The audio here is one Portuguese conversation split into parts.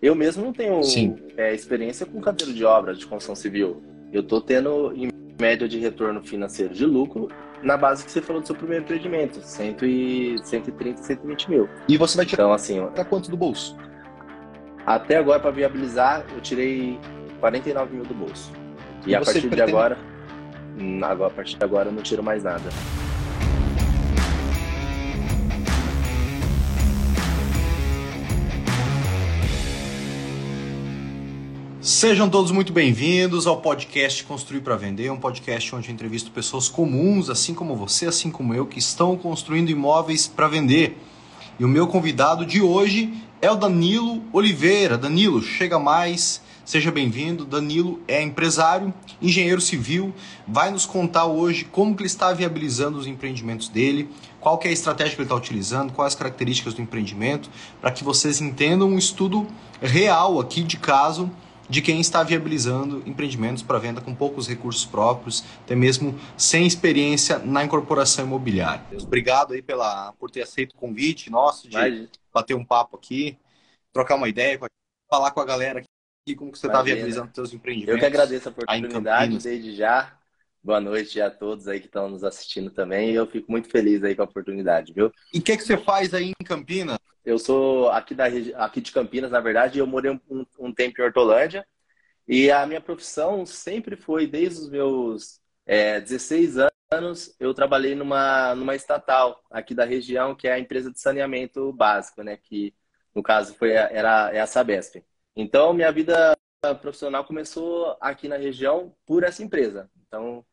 Eu mesmo não tenho é, experiência com canteiro de obra de construção civil. Eu estou tendo, em média de retorno financeiro de lucro, na base que você falou do seu primeiro empreendimento, 100 e, 130, 120 mil. E você vai tirar então, assim, para quanto do bolso? Até agora, para viabilizar, eu tirei 49 mil do bolso. E, e a partir pretende... de agora, hum, agora, a partir de agora, eu não tiro mais nada. Sejam todos muito bem-vindos ao podcast Construir para Vender, um podcast onde eu entrevisto pessoas comuns, assim como você, assim como eu, que estão construindo imóveis para vender. E o meu convidado de hoje é o Danilo Oliveira. Danilo, chega mais, seja bem-vindo. Danilo é empresário, engenheiro civil, vai nos contar hoje como que ele está viabilizando os empreendimentos dele, qual que é a estratégia que ele está utilizando, quais as características do empreendimento, para que vocês entendam um estudo real aqui de caso de quem está viabilizando empreendimentos para venda com poucos recursos próprios, até mesmo sem experiência na incorporação imobiliária. Obrigado aí pela, por ter aceito o convite nosso de Vai. bater um papo aqui, trocar uma ideia, falar com a galera aqui como que você está viabilizando seus empreendimentos. Eu que agradeço a oportunidade desde já. Boa noite a todos aí que estão nos assistindo também. Eu fico muito feliz aí com a oportunidade, viu? E o que, que você faz aí em Campinas? Eu sou aqui, da, aqui de Campinas, na verdade, eu morei um, um tempo em Hortolândia. E a minha profissão sempre foi, desde os meus é, 16 anos, eu trabalhei numa, numa estatal aqui da região, que é a empresa de saneamento básico, né? Que, no caso, foi, era, é a Sabesp. Então, minha vida profissional começou aqui na região por essa empresa. Então,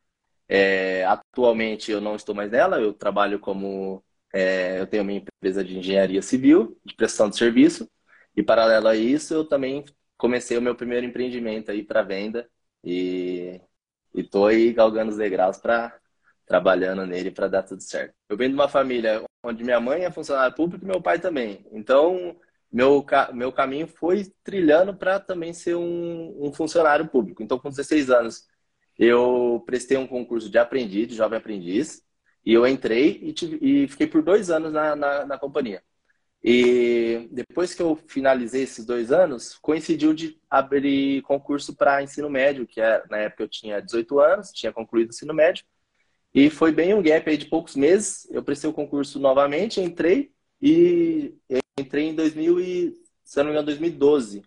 é, atualmente eu não estou mais nela, eu trabalho como. É, eu tenho minha empresa de engenharia civil, de prestação de serviço, e paralelo a isso, eu também comecei o meu primeiro empreendimento aí para venda e estou aí galgando os degraus para trabalhando nele para dar tudo certo. Eu venho de uma família onde minha mãe é funcionária pública e meu pai também. Então, meu, meu caminho foi trilhando para também ser um, um funcionário público. Então, com 16 anos, eu prestei um concurso de aprendiz, de jovem aprendiz, e eu entrei e, tive, e fiquei por dois anos na, na, na, companhia. E depois que eu finalizei esses dois anos, coincidiu de abrir concurso para ensino médio, que é, na época eu tinha 18 anos, tinha concluído o ensino médio, e foi bem um gap aí de poucos meses. Eu prestei o concurso novamente, entrei e entrei em 2000 e, se não me engano, 2012.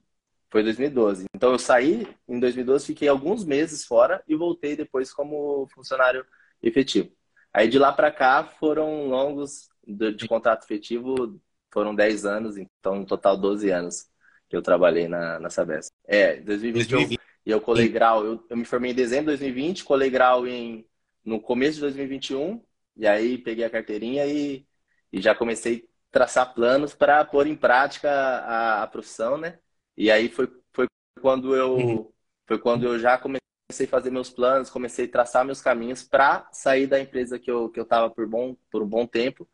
Foi 2012. Então eu saí em 2012, fiquei alguns meses fora e voltei depois como funcionário efetivo. Aí de lá para cá foram longos de, de, contrato efetivo, foram 10 anos, então no total 12 anos que eu trabalhei na, na Sabesp. É, 2021. 2020. E eu colei grau, eu, eu me formei em dezembro de 2020, colei grau em, no começo de 2021, e aí peguei a carteirinha e, e já comecei a traçar planos para pôr em prática a, a profissão, né? E aí foi, foi quando eu uhum. foi quando eu já comecei a fazer meus planos, comecei a traçar meus caminhos para sair da empresa que eu que eu estava por bom por um bom tempo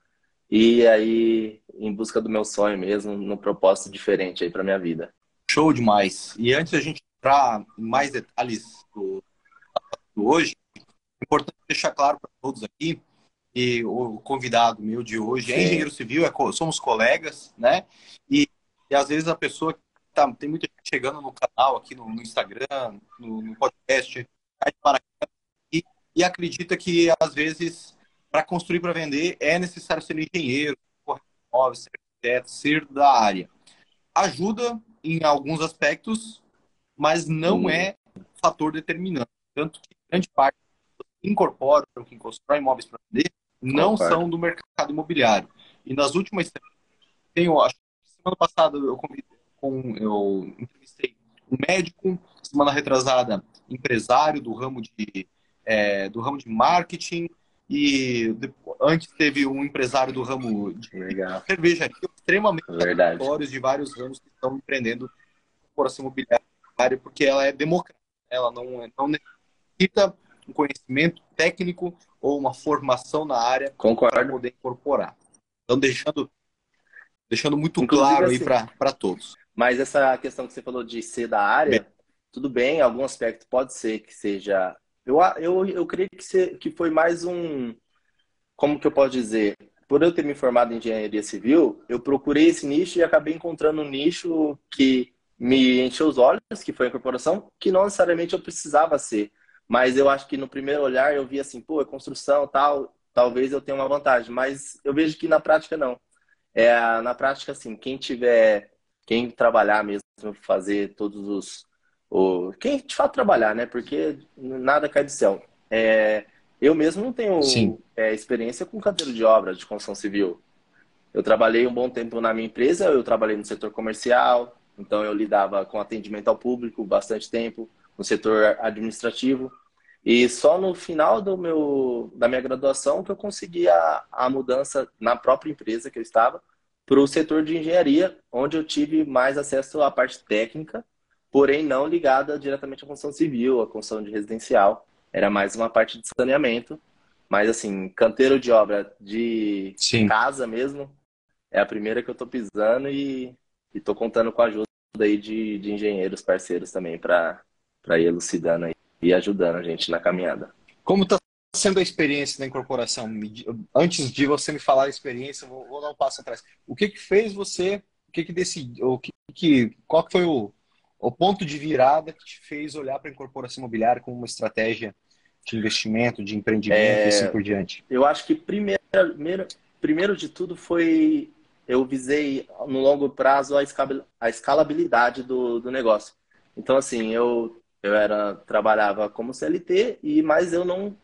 e aí em busca do meu sonho mesmo, num propósito diferente aí para minha vida. Show demais. E antes a gente entrar em mais detalhes do, do hoje, é importante deixar claro para todos aqui que o convidado meu de hoje é é engenheiro civil, é, somos colegas, né? E, e às vezes a pessoa tá, tem muita gente chegando no canal, aqui no, no Instagram, no, no podcast, e, e acredita que, às vezes, para construir para vender, é necessário ser engenheiro, imóvel, ser arquiteto, ser da área. Ajuda em alguns aspectos, mas não hum. é fator determinante. Tanto que grande parte que incorporam, que constroem imóveis para vender, não são do mercado imobiliário. E nas últimas tenho, acho que semana passada eu convidei com, eu entrevistei um médico, semana retrasada, empresário do ramo de, é, do ramo de marketing, e antes teve um empresário do ramo de Legal. cervejaria, extremamente aleatórios de vários ramos que estão empreendendo corporação imobiliária, porque ela é democrática, ela não, é, não necessita um conhecimento técnico ou uma formação na área para poder incorporar. Então, deixando, deixando muito Inclusive, claro assim, aí para todos. Mas essa questão que você falou de ser da área, bem. tudo bem, algum aspecto pode ser que seja. Eu, eu, eu creio que, ser, que foi mais um. Como que eu posso dizer? Por eu ter me formado em engenharia civil, eu procurei esse nicho e acabei encontrando um nicho que me encheu os olhos, que foi a incorporação, que não necessariamente eu precisava ser. Mas eu acho que no primeiro olhar eu vi assim, pô, é construção tal, talvez eu tenha uma vantagem. Mas eu vejo que na prática não. É, na prática, assim, quem tiver, quem trabalhar mesmo, fazer todos os. O, quem de fato trabalhar, né? Porque nada cai do céu. É, eu mesmo não tenho é, experiência com canteiro de obra de construção civil. Eu trabalhei um bom tempo na minha empresa, eu trabalhei no setor comercial, então eu lidava com atendimento ao público bastante tempo, no setor administrativo. E só no final do meu, da minha graduação que eu consegui a, a mudança na própria empresa que eu estava para o setor de engenharia, onde eu tive mais acesso à parte técnica, porém não ligada diretamente à construção civil, à construção de residencial. Era mais uma parte de saneamento. Mas, assim, canteiro de obra de Sim. casa mesmo, é a primeira que eu estou pisando e estou contando com a ajuda aí de, de engenheiros parceiros também para ir elucidando aí e ajudando a gente na caminhada. Como está sendo a experiência da incorporação? Antes de você me falar a experiência, vou, vou dar um passo atrás. O que que fez você, o que que decidiu, o que que, qual foi o, o ponto de virada que te fez olhar para a incorporação imobiliária como uma estratégia de investimento, de empreendimento é, e assim por diante? Eu acho que primeiro, primeiro, primeiro de tudo foi eu visei no longo prazo a escalabilidade do, do negócio. Então, assim, eu, eu era trabalhava como CLT, e mas eu não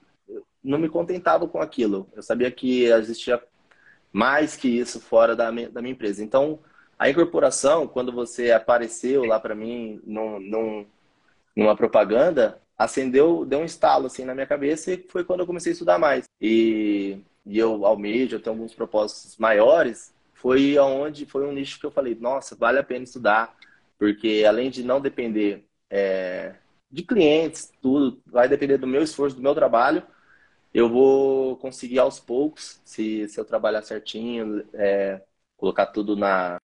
não me contentava com aquilo. Eu sabia que existia mais que isso fora da minha, da minha empresa. Então, a incorporação, quando você apareceu lá para mim num, num, numa propaganda, acendeu, deu um estalo assim na minha cabeça e foi quando eu comecei a estudar mais. E, e eu almejo, eu tenho alguns propósitos maiores, foi aonde foi um nicho que eu falei, nossa, vale a pena estudar, porque além de não depender é, de clientes, tudo vai depender do meu esforço, do meu trabalho, eu vou conseguir aos poucos, se, se eu trabalhar certinho, é, colocar tudo na.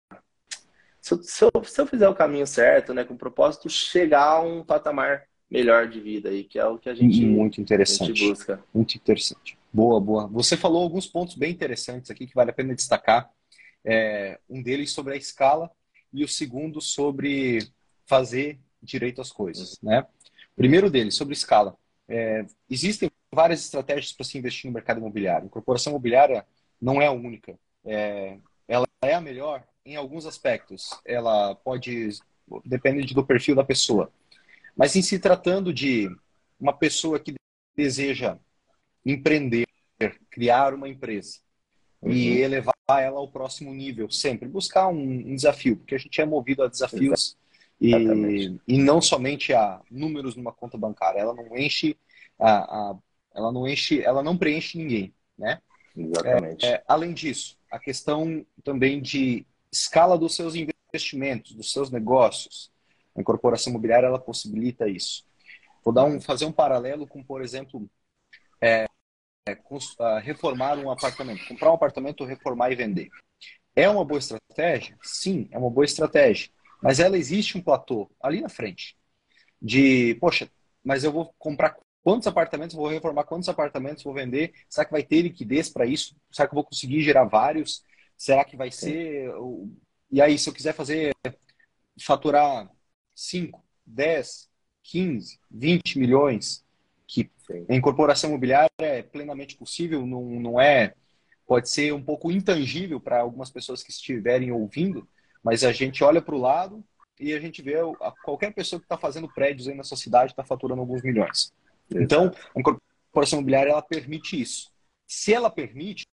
Se eu, se, eu, se eu fizer o caminho certo, né, com o propósito, chegar a um patamar melhor de vida aí, que é o que a gente, Muito interessante. Gente busca. Muito interessante. Boa, boa. Você falou alguns pontos bem interessantes aqui que vale a pena destacar. É, um deles sobre a escala e o segundo sobre fazer direito às coisas, né? primeiro deles, sobre escala. É, existem várias estratégias para se investir no mercado imobiliário. A incorporação imobiliária não é a única. É, ela é a melhor em alguns aspectos. Ela pode depende do perfil da pessoa. Mas em se tratando de uma pessoa que deseja empreender, criar uma empresa uhum. e elevar ela ao próximo nível, sempre buscar um, um, desafio, porque a gente é movido a desafios e, e não somente a números numa conta bancária. Ela não enche a, a ela não enche, ela não preenche ninguém, né? Exatamente. É, é, além disso, a questão também de escala dos seus investimentos, dos seus negócios. A incorporação imobiliária ela possibilita isso. Vou dar um, fazer um paralelo com, por exemplo, é, é, reformar um apartamento, comprar um apartamento, reformar e vender. É uma boa estratégia? Sim, é uma boa estratégia. Mas ela existe um platô ali na frente de, poxa, mas eu vou comprar Quantos apartamentos vou reformar? Quantos apartamentos vou vender? Será que vai ter liquidez para isso? Será que eu vou conseguir gerar vários? Será que vai ser. E aí, se eu quiser fazer faturar 5, 10, 15, 20 milhões, que a incorporação imobiliária é plenamente possível, não, não é. Pode ser um pouco intangível para algumas pessoas que estiverem ouvindo, mas a gente olha para o lado e a gente vê qualquer pessoa que está fazendo prédios aí na sua cidade está faturando alguns milhões. Então, a incorporação imobiliária ela permite isso. Se ela permite,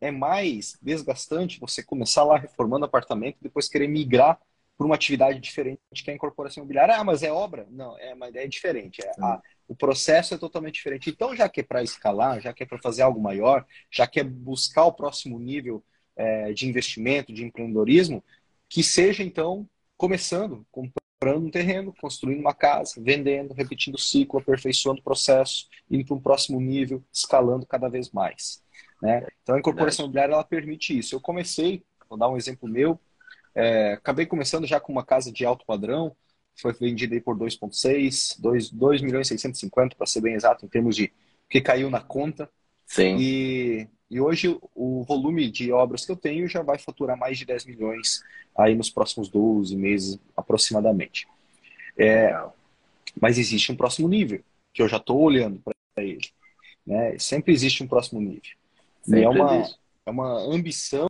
é mais desgastante você começar lá reformando apartamento e depois querer migrar para uma atividade diferente que é a incorporação imobiliária. Ah, mas é obra? Não, é uma ideia diferente. É, a, o processo é totalmente diferente. Então, já que é para escalar, já que é para fazer algo maior, já que é buscar o próximo nível é, de investimento, de empreendedorismo, que seja, então, começando, comprando um terreno, construindo uma casa, vendendo, repetindo o ciclo, aperfeiçoando o processo, indo para um próximo nível, escalando cada vez mais. Né? Então a incorporação imobiliária ela permite isso. Eu comecei, vou dar um exemplo meu, é, acabei começando já com uma casa de alto padrão, foi vendida aí por 2,6, 2, 2 milhões e 650 para ser bem exato em termos de que caiu na conta. Sim. E E hoje o volume de obras que eu tenho já vai faturar mais de 10 milhões aí nos próximos 12 meses aproximadamente. É, mas existe um próximo nível, que eu já estou olhando para ele. Né? Sempre existe um próximo nível. é uma, é uma ambição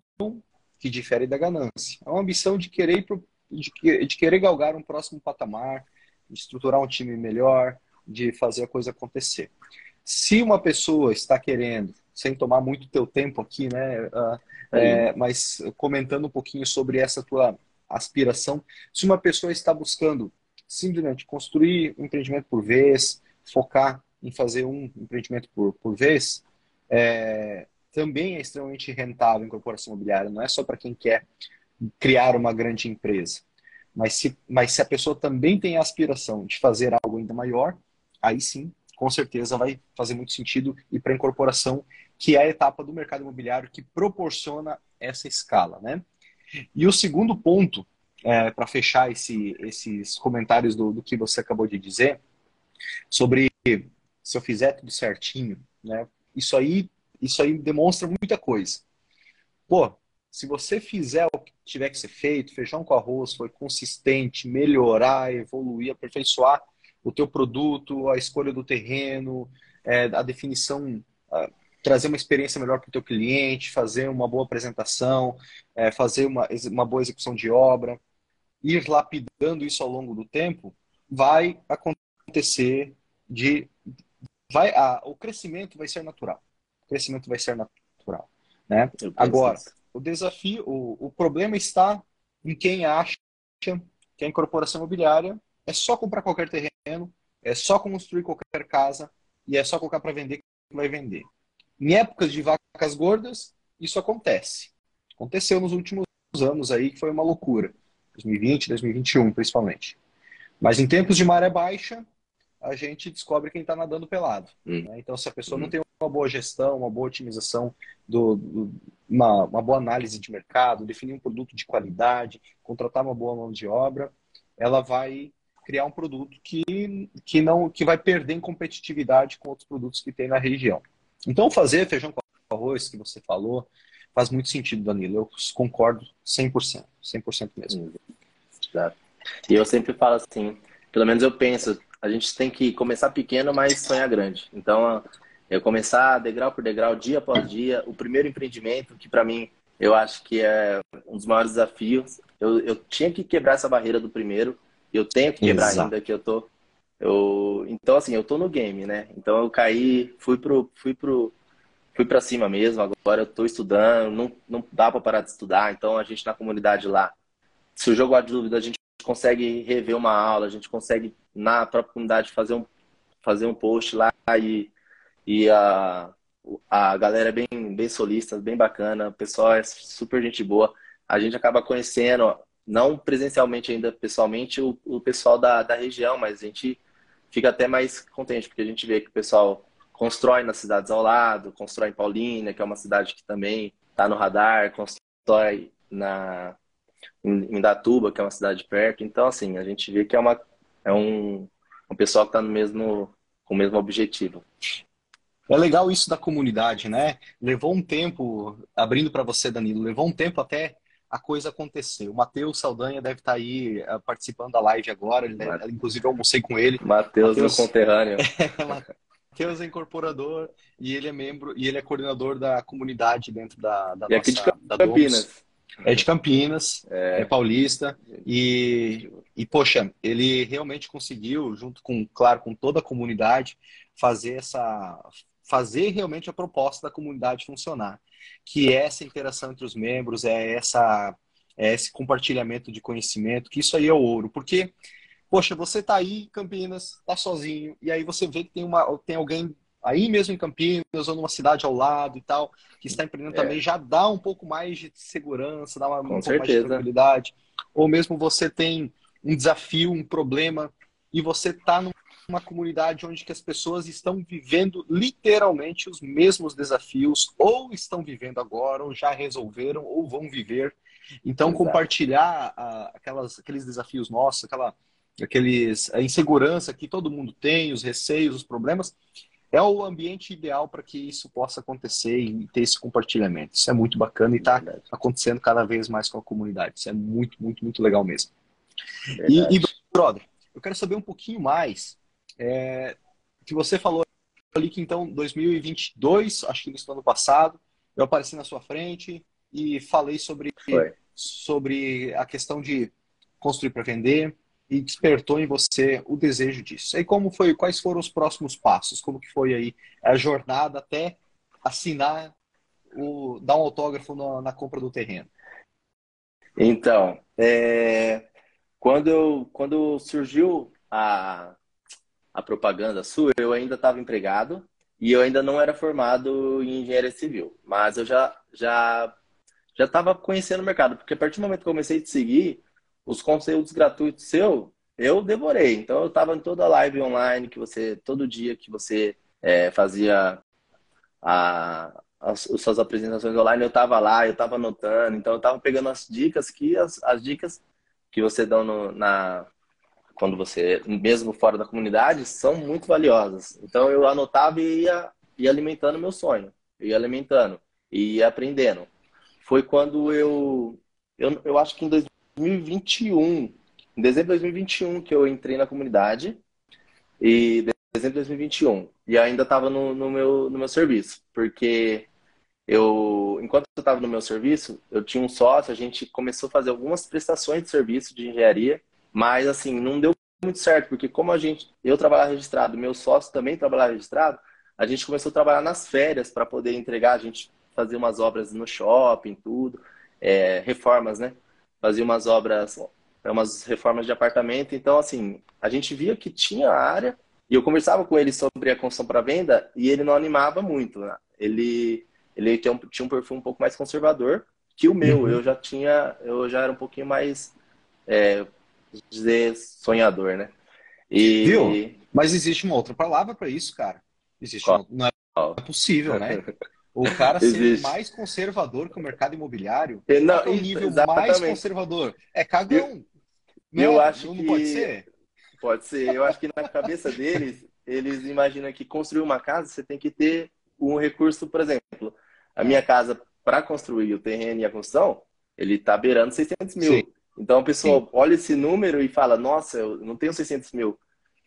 que difere da ganância. É uma ambição de querer, de, de querer galgar um próximo patamar, de estruturar um time melhor, de fazer a coisa acontecer. Se uma pessoa está querendo, sem tomar muito teu tempo aqui, né, uh, é, mas comentando um pouquinho sobre essa tua aspiração, se uma pessoa está buscando simplesmente construir um empreendimento por vez, focar em fazer um empreendimento por, por vez, é, também é extremamente rentável em corporação imobiliária, não é só para quem quer criar uma grande empresa. Mas se, mas se a pessoa também tem a aspiração de fazer algo ainda maior, aí sim, com certeza vai fazer muito sentido ir para incorporação, que é a etapa do mercado imobiliário que proporciona essa escala. Né? E o segundo ponto, é, para fechar esse, esses comentários do, do que você acabou de dizer, sobre se eu fizer tudo certinho, né? Isso aí, isso aí demonstra muita coisa. Pô, se você fizer o que tiver que ser feito, feijão com arroz, foi consistente, melhorar, evoluir, aperfeiçoar o teu produto, a escolha do terreno, é, a definição, a, trazer uma experiência melhor para o teu cliente, fazer uma boa apresentação, é, fazer uma, uma boa execução de obra, ir lapidando isso ao longo do tempo, vai acontecer de vai a, o crescimento vai ser natural. O crescimento vai ser natural, né? Agora, o desafio, o, o problema está em quem acha que a incorporação imobiliária é só comprar qualquer terreno, é só construir qualquer casa e é só colocar para vender que vai vender. Em épocas de vacas gordas, isso acontece. Aconteceu nos últimos anos aí, que foi uma loucura. 2020, 2021, principalmente. Mas em tempos de maré baixa, a gente descobre quem está nadando pelado. Hum. Né? Então, se a pessoa hum. não tem uma boa gestão, uma boa otimização, do, do uma, uma, boa análise de mercado, definir um produto de qualidade, contratar uma boa mão de obra, ela vai criar um produto que, que não que vai perder em competitividade com outros produtos que tem na região. Então, fazer feijão com arroz, que você falou, faz muito sentido, Danilo. Eu concordo 100%, 100% mesmo. Exato. E eu sempre falo assim, pelo menos eu penso, a gente tem que começar pequeno, mas sonhar grande. Então, eu começar degrau por degrau, dia após dia, o primeiro empreendimento, que para mim eu acho que é um dos maiores desafios. Eu, eu tinha que quebrar essa barreira do primeiro, eu tenho que quebrar Exato. ainda, que eu tô. Eu, então, assim, eu tô no game, né? Então eu caí, fui pro, fui pro, fui para cima mesmo. Agora eu tô estudando, não, não dá para parar de estudar. Então a gente na comunidade lá, se o jogo há dúvida, a gente consegue rever uma aula, a gente consegue na própria comunidade fazer um, fazer um post lá e, e a, a galera é bem, bem solista, bem bacana, o pessoal é super gente boa. A gente acaba conhecendo, não presencialmente ainda, pessoalmente, o, o pessoal da, da região, mas a gente fica até mais contente, porque a gente vê que o pessoal constrói nas cidades ao lado, constrói em Paulínia, que é uma cidade que também está no radar, constrói na, em Datuba, que é uma cidade perto. Então, assim, a gente vê que é uma é um, um pessoal que está no mesmo, com o mesmo objetivo. É legal isso da comunidade, né? Levou um tempo, abrindo para você, Danilo, levou um tempo até a coisa acontecer. O Matheus Saldanha deve estar tá aí uh, participando da live agora, ele, Mas... inclusive eu almocei com ele. Matheus, meu conterrâneo. Matheus é incorporador e ele é membro e ele é coordenador da comunidade dentro da, da e nossa, aqui de Campinas. É de Campinas, é, é paulista e e, poxa, ele realmente conseguiu, junto com, claro, com toda a comunidade, fazer essa. fazer realmente a proposta da comunidade funcionar. Que é essa interação entre os membros, é essa é esse compartilhamento de conhecimento, que isso aí é ouro. Porque, poxa, você tá aí em Campinas, tá sozinho, e aí você vê que tem, uma, tem alguém aí mesmo em Campinas ou numa cidade ao lado e tal, que está empreendendo é. também, já dá um pouco mais de segurança, dá uma, um pouco mais de tranquilidade. Ou mesmo você tem um desafio, um problema, e você está numa comunidade onde que as pessoas estão vivendo literalmente os mesmos desafios, ou estão vivendo agora, ou já resolveram, ou vão viver. Então, Exato. compartilhar ah, aquelas, aqueles desafios nossos, aquela, aqueles, a insegurança que todo mundo tem, os receios, os problemas, é o ambiente ideal para que isso possa acontecer e ter esse compartilhamento. Isso é muito bacana e está acontecendo cada vez mais com a comunidade. Isso é muito, muito, muito legal mesmo. E, e, brother, eu quero saber um pouquinho mais. É, que você falou ali que então 2022, acho que no ano passado, eu apareci na sua frente e falei sobre, sobre a questão de construir para vender e despertou em você o desejo disso. E como foi, quais foram os próximos passos? Como que foi aí a jornada até assinar o dar um autógrafo na, na compra do terreno? Então, é, quando, quando surgiu a, a propaganda sua, eu ainda estava empregado e eu ainda não era formado em engenharia civil, mas eu já já já estava conhecendo o mercado, porque a partir do momento que eu comecei a te seguir, os conteúdos gratuitos seu, eu devorei. Então eu estava em toda a live online que você, todo dia que você é, fazia a, as, as, suas apresentações online, eu estava lá, eu estava anotando. Então eu estava pegando as dicas que as, as dicas que você dá no, na quando você mesmo fora da comunidade são muito valiosas. Então eu anotava e ia, ia alimentando meu sonho, ia alimentando e ia aprendendo. Foi quando eu eu, eu acho que em 2021, em dezembro de 2021 que eu entrei na comunidade e dezembro de 2021 e ainda estava no, no, meu, no meu serviço, porque eu, enquanto eu estava no meu serviço, eu tinha um sócio, a gente começou a fazer algumas prestações de serviço de engenharia, mas assim, não deu muito certo, porque como a gente, eu trabalhava registrado, meu sócio também trabalhava registrado, a gente começou a trabalhar nas férias para poder entregar, a gente fazia umas obras no shopping, tudo, é, reformas, né? fazia umas obras, umas reformas de apartamento. Então, assim, a gente via que tinha área e eu conversava com ele sobre a construção para venda e ele não animava muito. Né? Ele, ele tinha um, tinha um perfil um pouco mais conservador que o meu. Uhum. Eu já tinha, eu já era um pouquinho mais, é, dizer, sonhador, né? E... Viu? Mas existe uma outra palavra para isso, cara. Existe uma... não é possível, né? O cara ser mais conservador que o mercado imobiliário. Não, é o nível exatamente. mais conservador. É cagão. Eu, eu acho não que. Pode ser? Pode ser. Eu acho que na cabeça deles, eles imaginam que construir uma casa você tem que ter um recurso, por exemplo. A minha casa, para construir o terreno e a construção, ele está beirando 600 mil. Sim. Então a pessoa Sim. olha esse número e fala: Nossa, eu não tenho 600 mil.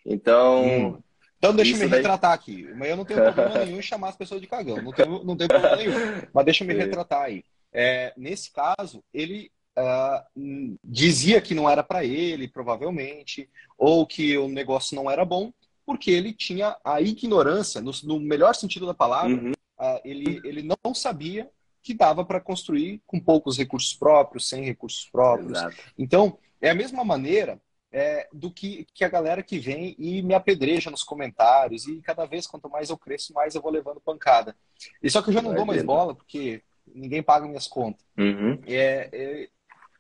Então. Hum. Então deixa eu me daí... retratar aqui. Mas eu não tenho problema nenhum em chamar as pessoas de cagão. Não tenho, não tenho problema nenhum. Mas deixa eu me retratar aí. É, nesse caso, ele uh, dizia que não era para ele, provavelmente, ou que o negócio não era bom, porque ele tinha a ignorância, no, no melhor sentido da palavra, uhum. uh, ele, ele não sabia que dava para construir com poucos recursos próprios, sem recursos próprios. Exato. Então, é a mesma maneira é, do que, que a galera que vem e me apedreja nos comentários. E cada vez, quanto mais eu cresço, mais eu vou levando pancada. E só que eu já não dou mais bola, porque ninguém paga minhas contas. Uhum. É, é,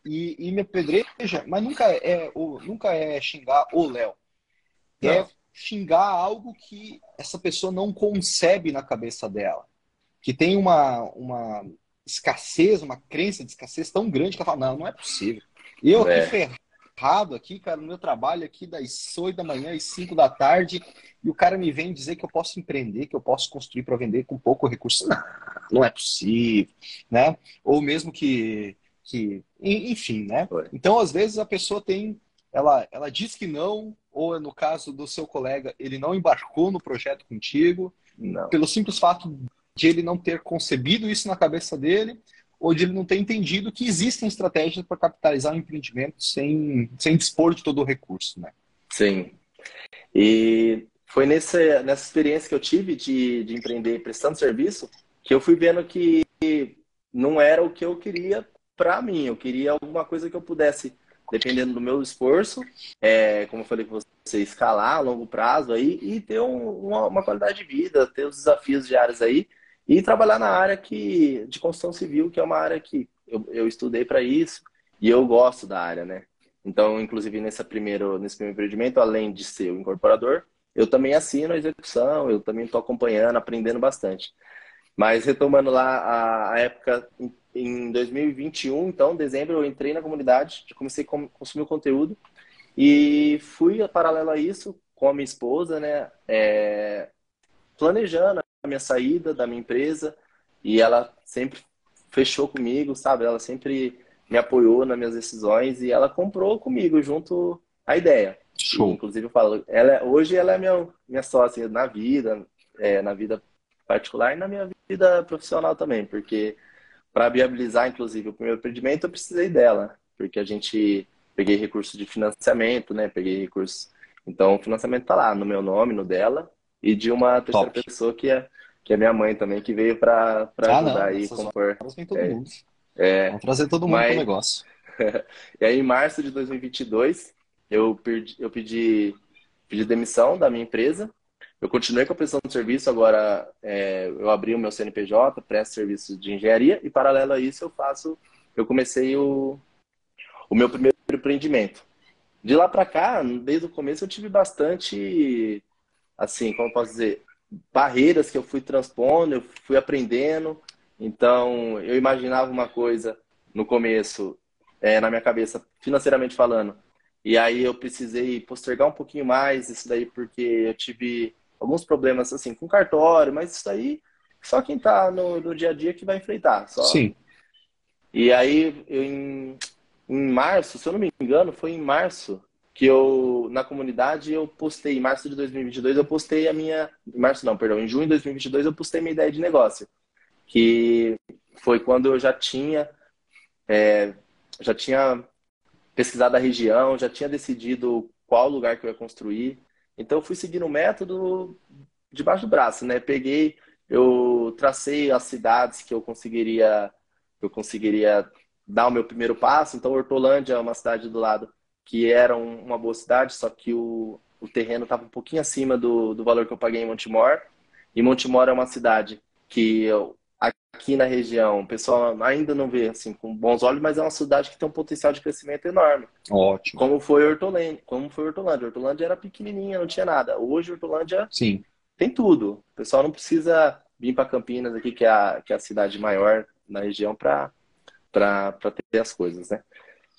e, e me apedreja, mas nunca é, o, nunca é xingar o Léo. É xingar algo que essa pessoa não concebe na cabeça dela. Que tem uma, uma escassez, uma crença de escassez tão grande que ela fala, não, não é possível. Eu é. aqui errado aqui, cara, no meu trabalho aqui das 8 da manhã às 5 da tarde, e o cara me vem dizer que eu posso empreender, que eu posso construir para vender com pouco recurso. Não, não é possível, né? Ou mesmo que, que enfim, né? Então, às vezes a pessoa tem, ela, ela diz que não, ou no caso do seu colega, ele não embarcou no projeto contigo, não. pelo simples fato de ele não ter concebido isso na cabeça dele, ou de ele não ter entendido que existem estratégias para capitalizar o empreendimento sem, sem dispor de todo o recurso, né? Sim. E foi nessa, nessa experiência que eu tive de, de empreender prestando serviço que eu fui vendo que não era o que eu queria para mim. Eu queria alguma coisa que eu pudesse, dependendo do meu esforço, é, como eu falei com você, escalar a longo prazo aí e ter um, uma, uma qualidade de vida, ter os desafios diários aí e trabalhar na área que, de construção civil, que é uma área que eu, eu estudei para isso e eu gosto da área, né? Então, inclusive, nesse primeiro, nesse primeiro empreendimento, além de ser o incorporador, eu também assino a execução, eu também estou acompanhando, aprendendo bastante. Mas retomando lá a, a época em, em, 2021, então, dezembro, eu entrei na comunidade, comecei a consumir o conteúdo e fui, paralelo a isso, com a minha esposa, né? É, planejando a minha saída da minha empresa e ela sempre fechou comigo, sabe? Ela sempre me apoiou nas minhas decisões e ela comprou comigo junto a ideia. Show. E, inclusive eu falo, ela, hoje ela é minha, minha sócia na vida, é, na vida particular e na minha vida profissional também, porque para viabilizar, inclusive, o primeiro empreendimento, eu precisei dela, porque a gente peguei recurso de financiamento, né? Peguei recurso. Então, o financiamento tá lá no meu nome, no dela, e de uma terceira Top. pessoa que é, que é minha mãe também, que veio para ah, ajudar aí compor. Todo é, mundo. É, Vamos trazer todo mundo mas... para o negócio. e aí, em março de 2022, eu, perdi, eu pedi, pedi demissão da minha empresa. Eu continuei com a prestação de serviço, agora é, eu abri o meu CNPJ, presto serviços de engenharia, e paralelo a isso eu faço, eu comecei o, o meu primeiro empreendimento. De lá para cá, desde o começo, eu tive bastante, assim, como posso dizer, barreiras que eu fui transpondo, eu fui aprendendo. Então, eu imaginava uma coisa no começo, é, na minha cabeça, financeiramente falando, e aí eu precisei postergar um pouquinho mais isso daí, porque eu tive alguns problemas, assim, com cartório, mas isso daí só quem está no, no, dia a dia que vai enfrentar. Só. Sim. E aí, eu, em em março, se eu não me engano, foi em março que eu, na comunidade, eu postei, em março de 2022, eu postei a minha, março não, perdão, em junho de 2022 eu postei minha ideia de negócio, que foi quando eu já tinha, é, já tinha pesquisado a região, já tinha decidido qual lugar que eu ia construir, então eu fui seguindo o método debaixo do braço, né, peguei, eu tracei as cidades que eu conseguiria, eu conseguiria dar o meu primeiro passo. Então, Hortolândia é uma cidade do lado que era uma boa cidade, só que o, o terreno estava um pouquinho acima do, do valor que eu paguei em Montemor. E Montemor é uma cidade que eu, aqui na região o pessoal ainda não vê assim com bons olhos, mas é uma cidade que tem um potencial de crescimento enorme. Ótimo. Como foi Hortolândia, como foi Hortolândia. Hortolândia era pequenininha, não tinha nada. Hoje Hortolândia Sim. tem tudo. O pessoal não precisa vir para Campinas aqui, que é a, que é a cidade maior na região, para para ter as coisas, né?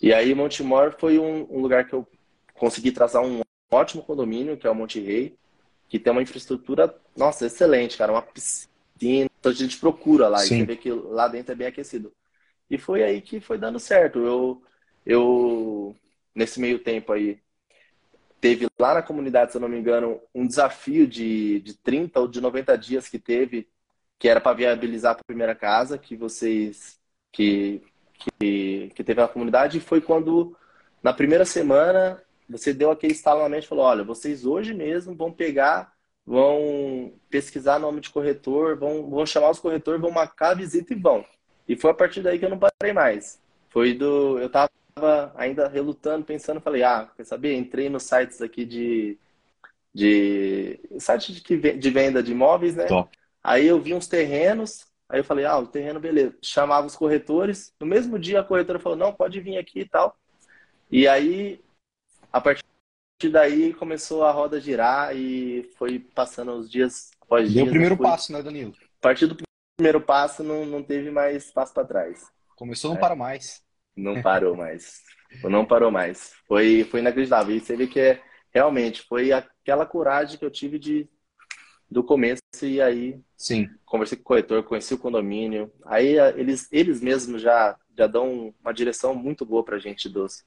E aí Montemor foi um, um, lugar que eu consegui traçar um ótimo condomínio, que é o Monte Rei, que tem uma infraestrutura, nossa, excelente, cara, uma piscina, a gente procura lá Sim. e você vê que lá dentro é bem aquecido. E foi aí que foi dando certo. Eu, eu nesse meio tempo aí, teve lá na comunidade, se eu não me engano, um desafio de, de 30 ou de 90 dias que teve, que era para viabilizar a primeira casa, que vocês que, que, que teve na comunidade, foi quando, na primeira semana, você deu aquele estalo na mente e falou: olha, vocês hoje mesmo vão pegar, vão pesquisar nome de corretor, vão, vão chamar os corretores, vão marcar a visita e vão. E foi a partir daí que eu não parei mais. Foi do. Eu tava ainda relutando, pensando, falei, ah, quer saber? Entrei nos sites aqui de. de site de, de venda de imóveis, né? Top. Aí eu vi uns terrenos, Aí eu falei, ah, o terreno, beleza. Chamava os corretores. No mesmo dia a corretora falou, não, pode vir aqui e tal. E aí, a partir daí, começou a roda girar e foi passando os dias após Deu dias. Deu o primeiro passo, né, Danilo? A partir do primeiro passo, não, não teve mais passo para trás. Começou, não é. para mais. Não parou mais. não parou mais. Foi, foi inacreditável. E você vê que é, realmente foi aquela coragem que eu tive de do começo e aí Sim. conversei com o corretor, conheci o condomínio. Aí eles, eles mesmos já, já dão uma direção muito boa pra gente dos,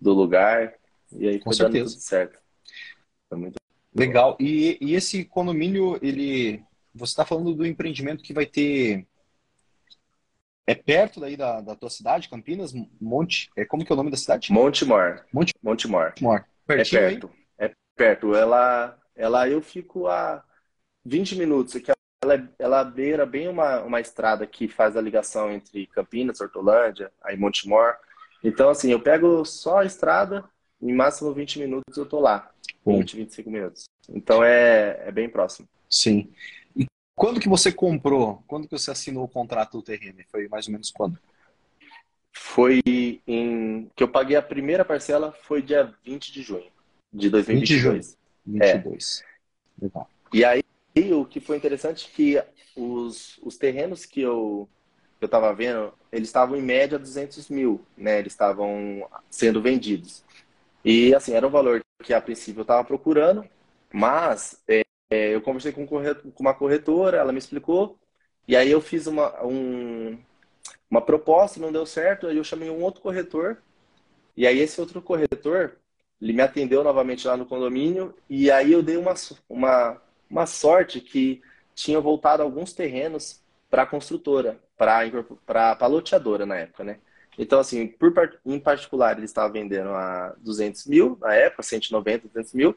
do lugar. E aí com certeza. tudo certo. Foi muito Legal. E, e esse condomínio, ele. Você está falando do empreendimento que vai ter. É perto daí da, da tua cidade, Campinas? Monte. É, como que é o nome da cidade? Montemor. Monte... Montemor. Montemor. Pertinho, é perto. Aí? É perto. Ela, ela eu fico a 20 minutos, que ela, ela beira bem uma, uma estrada que faz a ligação entre Campinas, Hortolândia, aí Montemor. Então, assim, eu pego só a estrada, em máximo 20 minutos eu tô lá. Bom. 20, 25 minutos. Então é, é bem próximo. Sim. E quando que você comprou? Quando que você assinou o contrato do terreno? Foi mais ou menos quando? Foi em. que eu paguei a primeira parcela foi dia 20 de junho de 2022. 20 de junho. 22. É. Legal. E aí e o que foi interessante é que os, os terrenos que eu eu estava vendo, eles estavam em média 200 mil, né? Eles estavam sendo vendidos. E assim, era um valor que a princípio eu estava procurando, mas é, é, eu conversei com, uma corretora, ela me explicou, e aí eu fiz uma, um, uma proposta, não deu certo, aí eu chamei um outro corretor, e aí esse outro corretor, ele me atendeu novamente lá no condomínio, e aí eu dei uma, uma, uma sorte que tinha voltado alguns terrenos para a construtora, para a loteadora na época, né? Então, assim, por, em particular, ele estava vendendo a 200 mil na época, 190, 200 mil.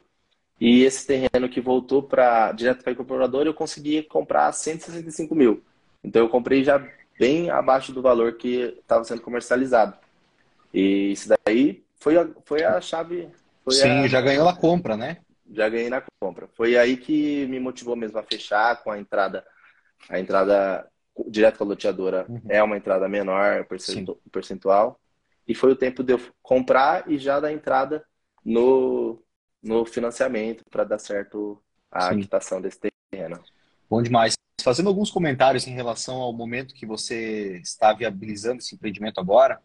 E esse terreno que voltou para direto para a incorporadora, eu consegui comprar 165 mil. Então, eu comprei já bem abaixo do valor que estava sendo comercializado. E isso daí foi a, foi a chave. Foi Sim, a... já ganhou a compra, né? Já ganhei na compra. Foi aí que me motivou mesmo a fechar com a entrada, a entrada direto com a loteadora uhum. é uma entrada menor percentual. E foi o tempo de eu comprar e já dar entrada no, no financiamento para dar certo a Sim. quitação desse terreno. Bom demais. Fazendo alguns comentários em relação ao momento que você está viabilizando esse empreendimento agora,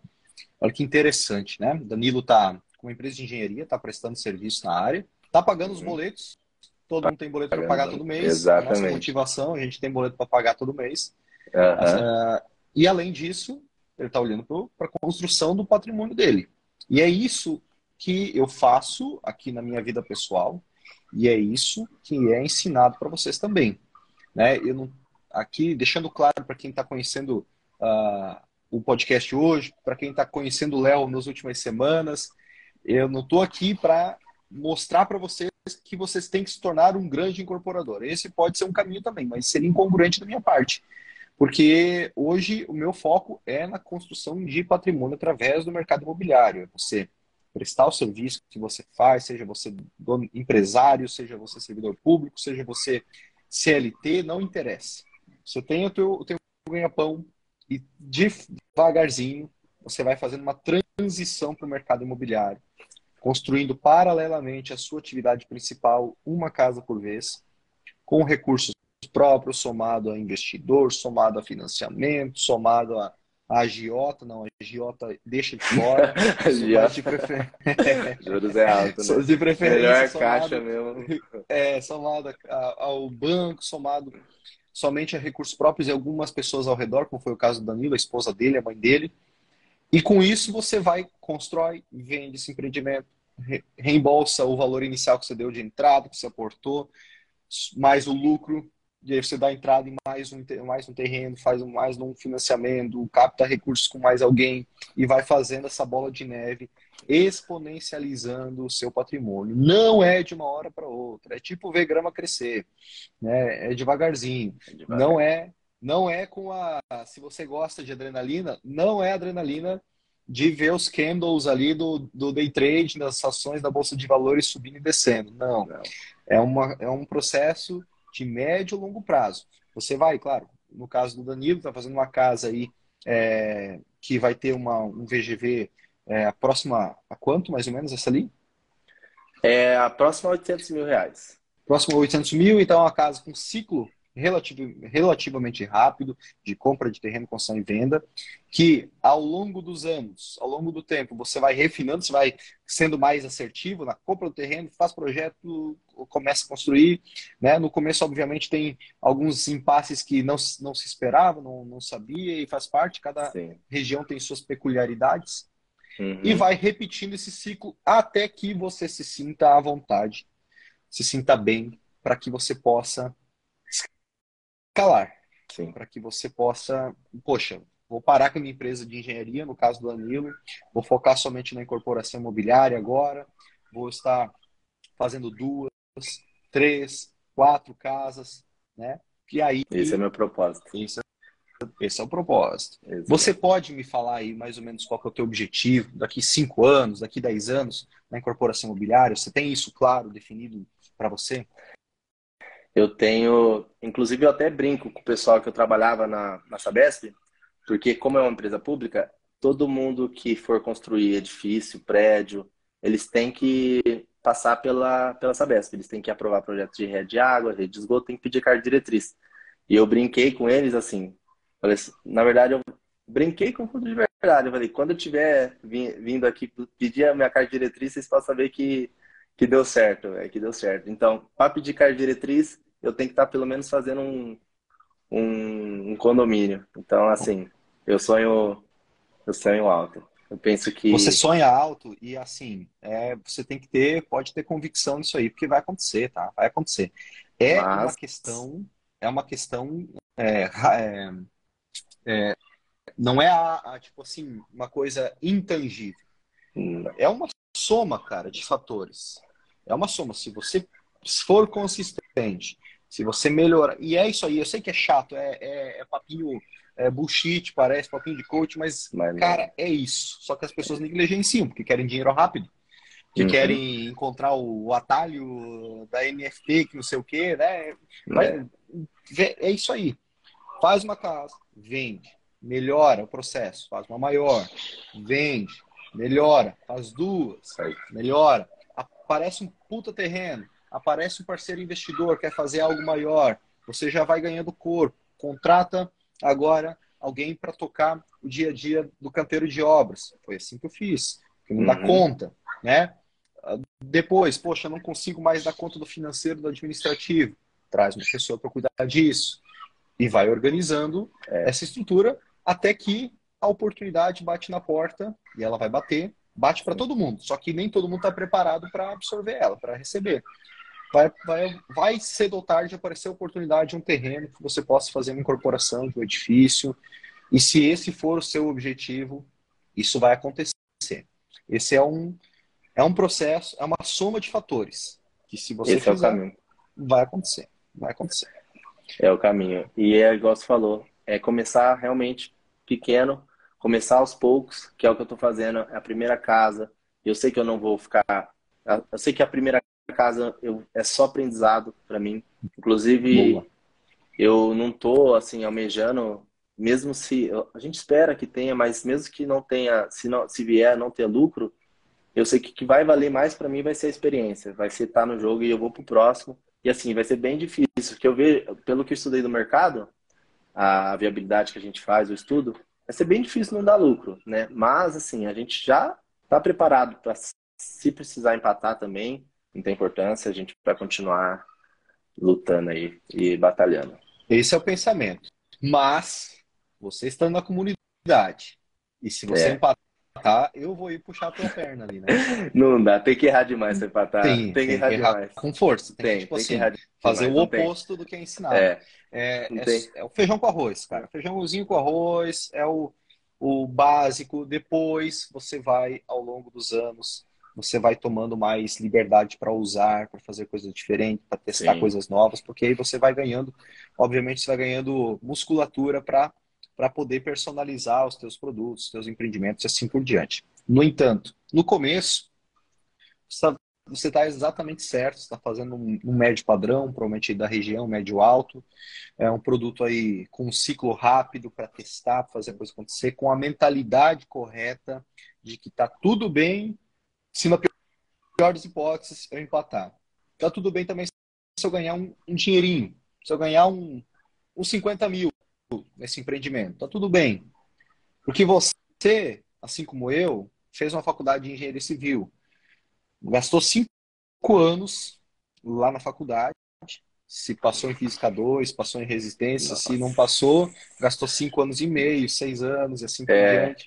olha que interessante, né? Danilo está com uma empresa de engenharia, está prestando serviço na área, está pagando os uhum. boletos, todo mundo tem boleto para pagar todo mês. Exatamente. A nossa motivação, a gente tem boleto para pagar todo mês. Uhum. Uh, e além disso, ele está olhando para a construção do patrimônio dele. E é isso que eu faço aqui na minha vida pessoal e é isso que é ensinado para vocês também. Né? Eu não, aqui, deixando claro para quem está conhecendo uh, o podcast hoje, para quem está conhecendo o Léo nas últimas semanas, eu não estou aqui para mostrar para vocês que vocês têm que se tornar um grande incorporador. Esse pode ser um caminho também, mas seria incongruente da minha parte. Porque hoje o meu foco é na construção de patrimônio através do mercado imobiliário. É você prestar o serviço que você faz, seja você empresário, seja você servidor público, seja você CLT, não interessa. Você tem o teu, o teu ganha-pão e devagarzinho você vai fazendo uma transição para o mercado imobiliário, construindo paralelamente a sua atividade principal, uma casa por vez, com recursos próprio, somado a investidor, somado a financiamento, somado a, a agiota, não, a agiota deixa de fora. agiota. de prefer... Juros é alto, né? De preferência. Melhor somado, caixa mesmo. É, somado ao banco, somado somente a recursos próprios e algumas pessoas ao redor, como foi o caso do Danilo, a esposa dele, a mãe dele. E com isso você vai, constrói, vende esse empreendimento, reembolsa o valor inicial que você deu de entrada, que você aportou, mais o lucro e aí você dá entrada em mais um, mais um terreno, faz mais um financiamento, capta recursos com mais alguém e vai fazendo essa bola de neve, exponencializando o seu patrimônio. Não é de uma hora para outra, é tipo ver grama crescer, né? É devagarzinho. É devagar. Não é, não é com a. Se você gosta de adrenalina, não é adrenalina de ver os candles ali do, do day trade, das ações da bolsa de valores subindo e descendo. Não. não. É, uma, é um processo de médio e longo prazo. Você vai, claro, no caso do Danilo, está fazendo uma casa aí é, que vai ter uma, um VGV é, a próxima a quanto, mais ou menos, essa ali? É a próxima a 800 mil reais. Próxima a 800 mil, então é uma casa com ciclo relativo, relativamente rápido de compra de terreno, construção e venda, que ao longo dos anos, ao longo do tempo, você vai refinando, você vai sendo mais assertivo na compra do terreno, faz projeto, começa a construir. Né? No começo, obviamente, tem alguns impasses que não, não se esperava, não, não sabia, e faz parte, cada Sim. região tem suas peculiaridades. Uhum. E vai repetindo esse ciclo até que você se sinta à vontade, se sinta bem, para que você possa escalar. Para que você possa, poxa, vou parar com a minha empresa de engenharia, no caso do Danilo, vou focar somente na incorporação imobiliária agora, vou estar fazendo duas, três, quatro casas, né? E aí. Esse é meu propósito. Esse é, esse é o propósito. Exato. Você pode me falar aí mais ou menos qual é o teu objetivo daqui cinco anos, daqui dez anos na incorporação imobiliária? Você tem isso claro, definido para você? Eu tenho, inclusive eu até brinco com o pessoal que eu trabalhava na, na Sabesp, porque como é uma empresa pública, todo mundo que for construir edifício, prédio, eles têm que passar pela, pela Sabesp, eles têm que aprovar projetos de rede de água, rede de esgoto, tem que pedir carta diretriz. E eu brinquei com eles assim, falei, assim, na verdade eu brinquei com tudo de verdade, eu falei, quando eu tiver vindo aqui pedir a minha carta diretriz, vocês possam saber que que deu certo, é que deu certo. Então, para pedir carta diretriz, eu tenho que estar tá pelo menos fazendo um, um, um, condomínio. Então, assim, eu sonho, eu sonho alto. Eu penso que. Você sonha alto e assim, é, você tem que ter, pode ter convicção nisso aí, porque vai acontecer, tá? Vai acontecer. É Mas... uma questão, é uma questão. É, é, é, não é a, a, tipo assim, uma coisa intangível. Hum. É uma soma, cara, de fatores. É uma soma. Se você for consistente, se você melhorar. E é isso aí, eu sei que é chato, é, é, é papinho é bullshit, parece papinho de coach, mas, mas cara, é isso. Só que as pessoas negligenciam, porque querem dinheiro rápido. Que uhum. querem encontrar o atalho da NFT, que não sei o quê, né? Mas, é. é isso aí. Faz uma casa, vende, melhora o processo, faz uma maior, vende, melhora, faz duas, melhora. Aparece um puta terreno, aparece um parceiro investidor, quer fazer algo maior, você já vai ganhando corpo, contrata agora alguém para tocar o dia a dia do canteiro de obras. Foi assim que eu fiz, que não uhum. dá conta, né? Depois, poxa, não consigo mais dar conta do financeiro, do administrativo. Traz uma pessoa para cuidar disso. E vai organizando é. essa estrutura até que a oportunidade bate na porta e ela vai bater, bate para todo mundo. Só que nem todo mundo está preparado para absorver ela, para receber vai, vai, vai cedo ou tarde aparecer a oportunidade de um terreno que você possa fazer uma incorporação de um edifício. E se esse for o seu objetivo, isso vai acontecer. Esse é um, é um processo, é uma soma de fatores. Que se você esse fizer, é vai acontecer. Vai acontecer. É o caminho. E é igual você falou, é começar realmente pequeno, começar aos poucos, que é o que eu estou fazendo, é a primeira casa. Eu sei que eu não vou ficar. Eu sei que a primeira casa eu, é só aprendizado para mim. Inclusive, Boa. eu não tô assim almejando, mesmo se a gente espera que tenha, mas mesmo que não tenha, se não se vier não ter lucro, eu sei que que vai valer mais para mim vai ser a experiência, vai ser estar tá no jogo e eu vou pro próximo. E assim, vai ser bem difícil, porque eu vejo, pelo que eu estudei do mercado, a viabilidade que a gente faz, o estudo, vai ser bem difícil não dar lucro, né? Mas assim, a gente já está preparado para se precisar empatar também, não tem importância, a gente vai continuar lutando aí e batalhando. Esse é o pensamento. Mas, você estando na comunidade, e se você é. empatar, eu vou ir puxar a tua perna ali, né? Não dá, tem que errar demais pra empatar. Tem, tem, tem que errar, errar demais. Com força. Tem, tem, que, tipo assim, que errar fazer demais, o oposto do que é ensinado. É, é, é, é, o feijão com arroz, cara. Feijãozinho com arroz é o, o básico. Depois você vai, ao longo dos anos, você vai tomando mais liberdade para usar, para fazer coisas diferentes, para testar Sim. coisas novas, porque aí você vai ganhando, obviamente, você vai ganhando musculatura para para poder personalizar os teus produtos, os teus empreendimentos e assim por diante. No entanto, no começo, você está exatamente certo, está fazendo um, um, médio padrão, provavelmente da região, médio alto, é um produto aí com um ciclo rápido para testar, fazer a coisa acontecer, com a mentalidade correta de que está tudo bem se na pior das hipóteses eu empatar. Tá tudo bem também se eu ganhar um, um dinheirinho, se eu ganhar um, uns 50 mil nesse empreendimento. Tá tudo bem. Porque você, assim como eu, fez uma faculdade de engenharia civil. Gastou cinco anos lá na faculdade. Se passou em física 2, passou em resistência. Nossa. Se não passou, gastou cinco anos e meio, seis anos e assim por é. diante.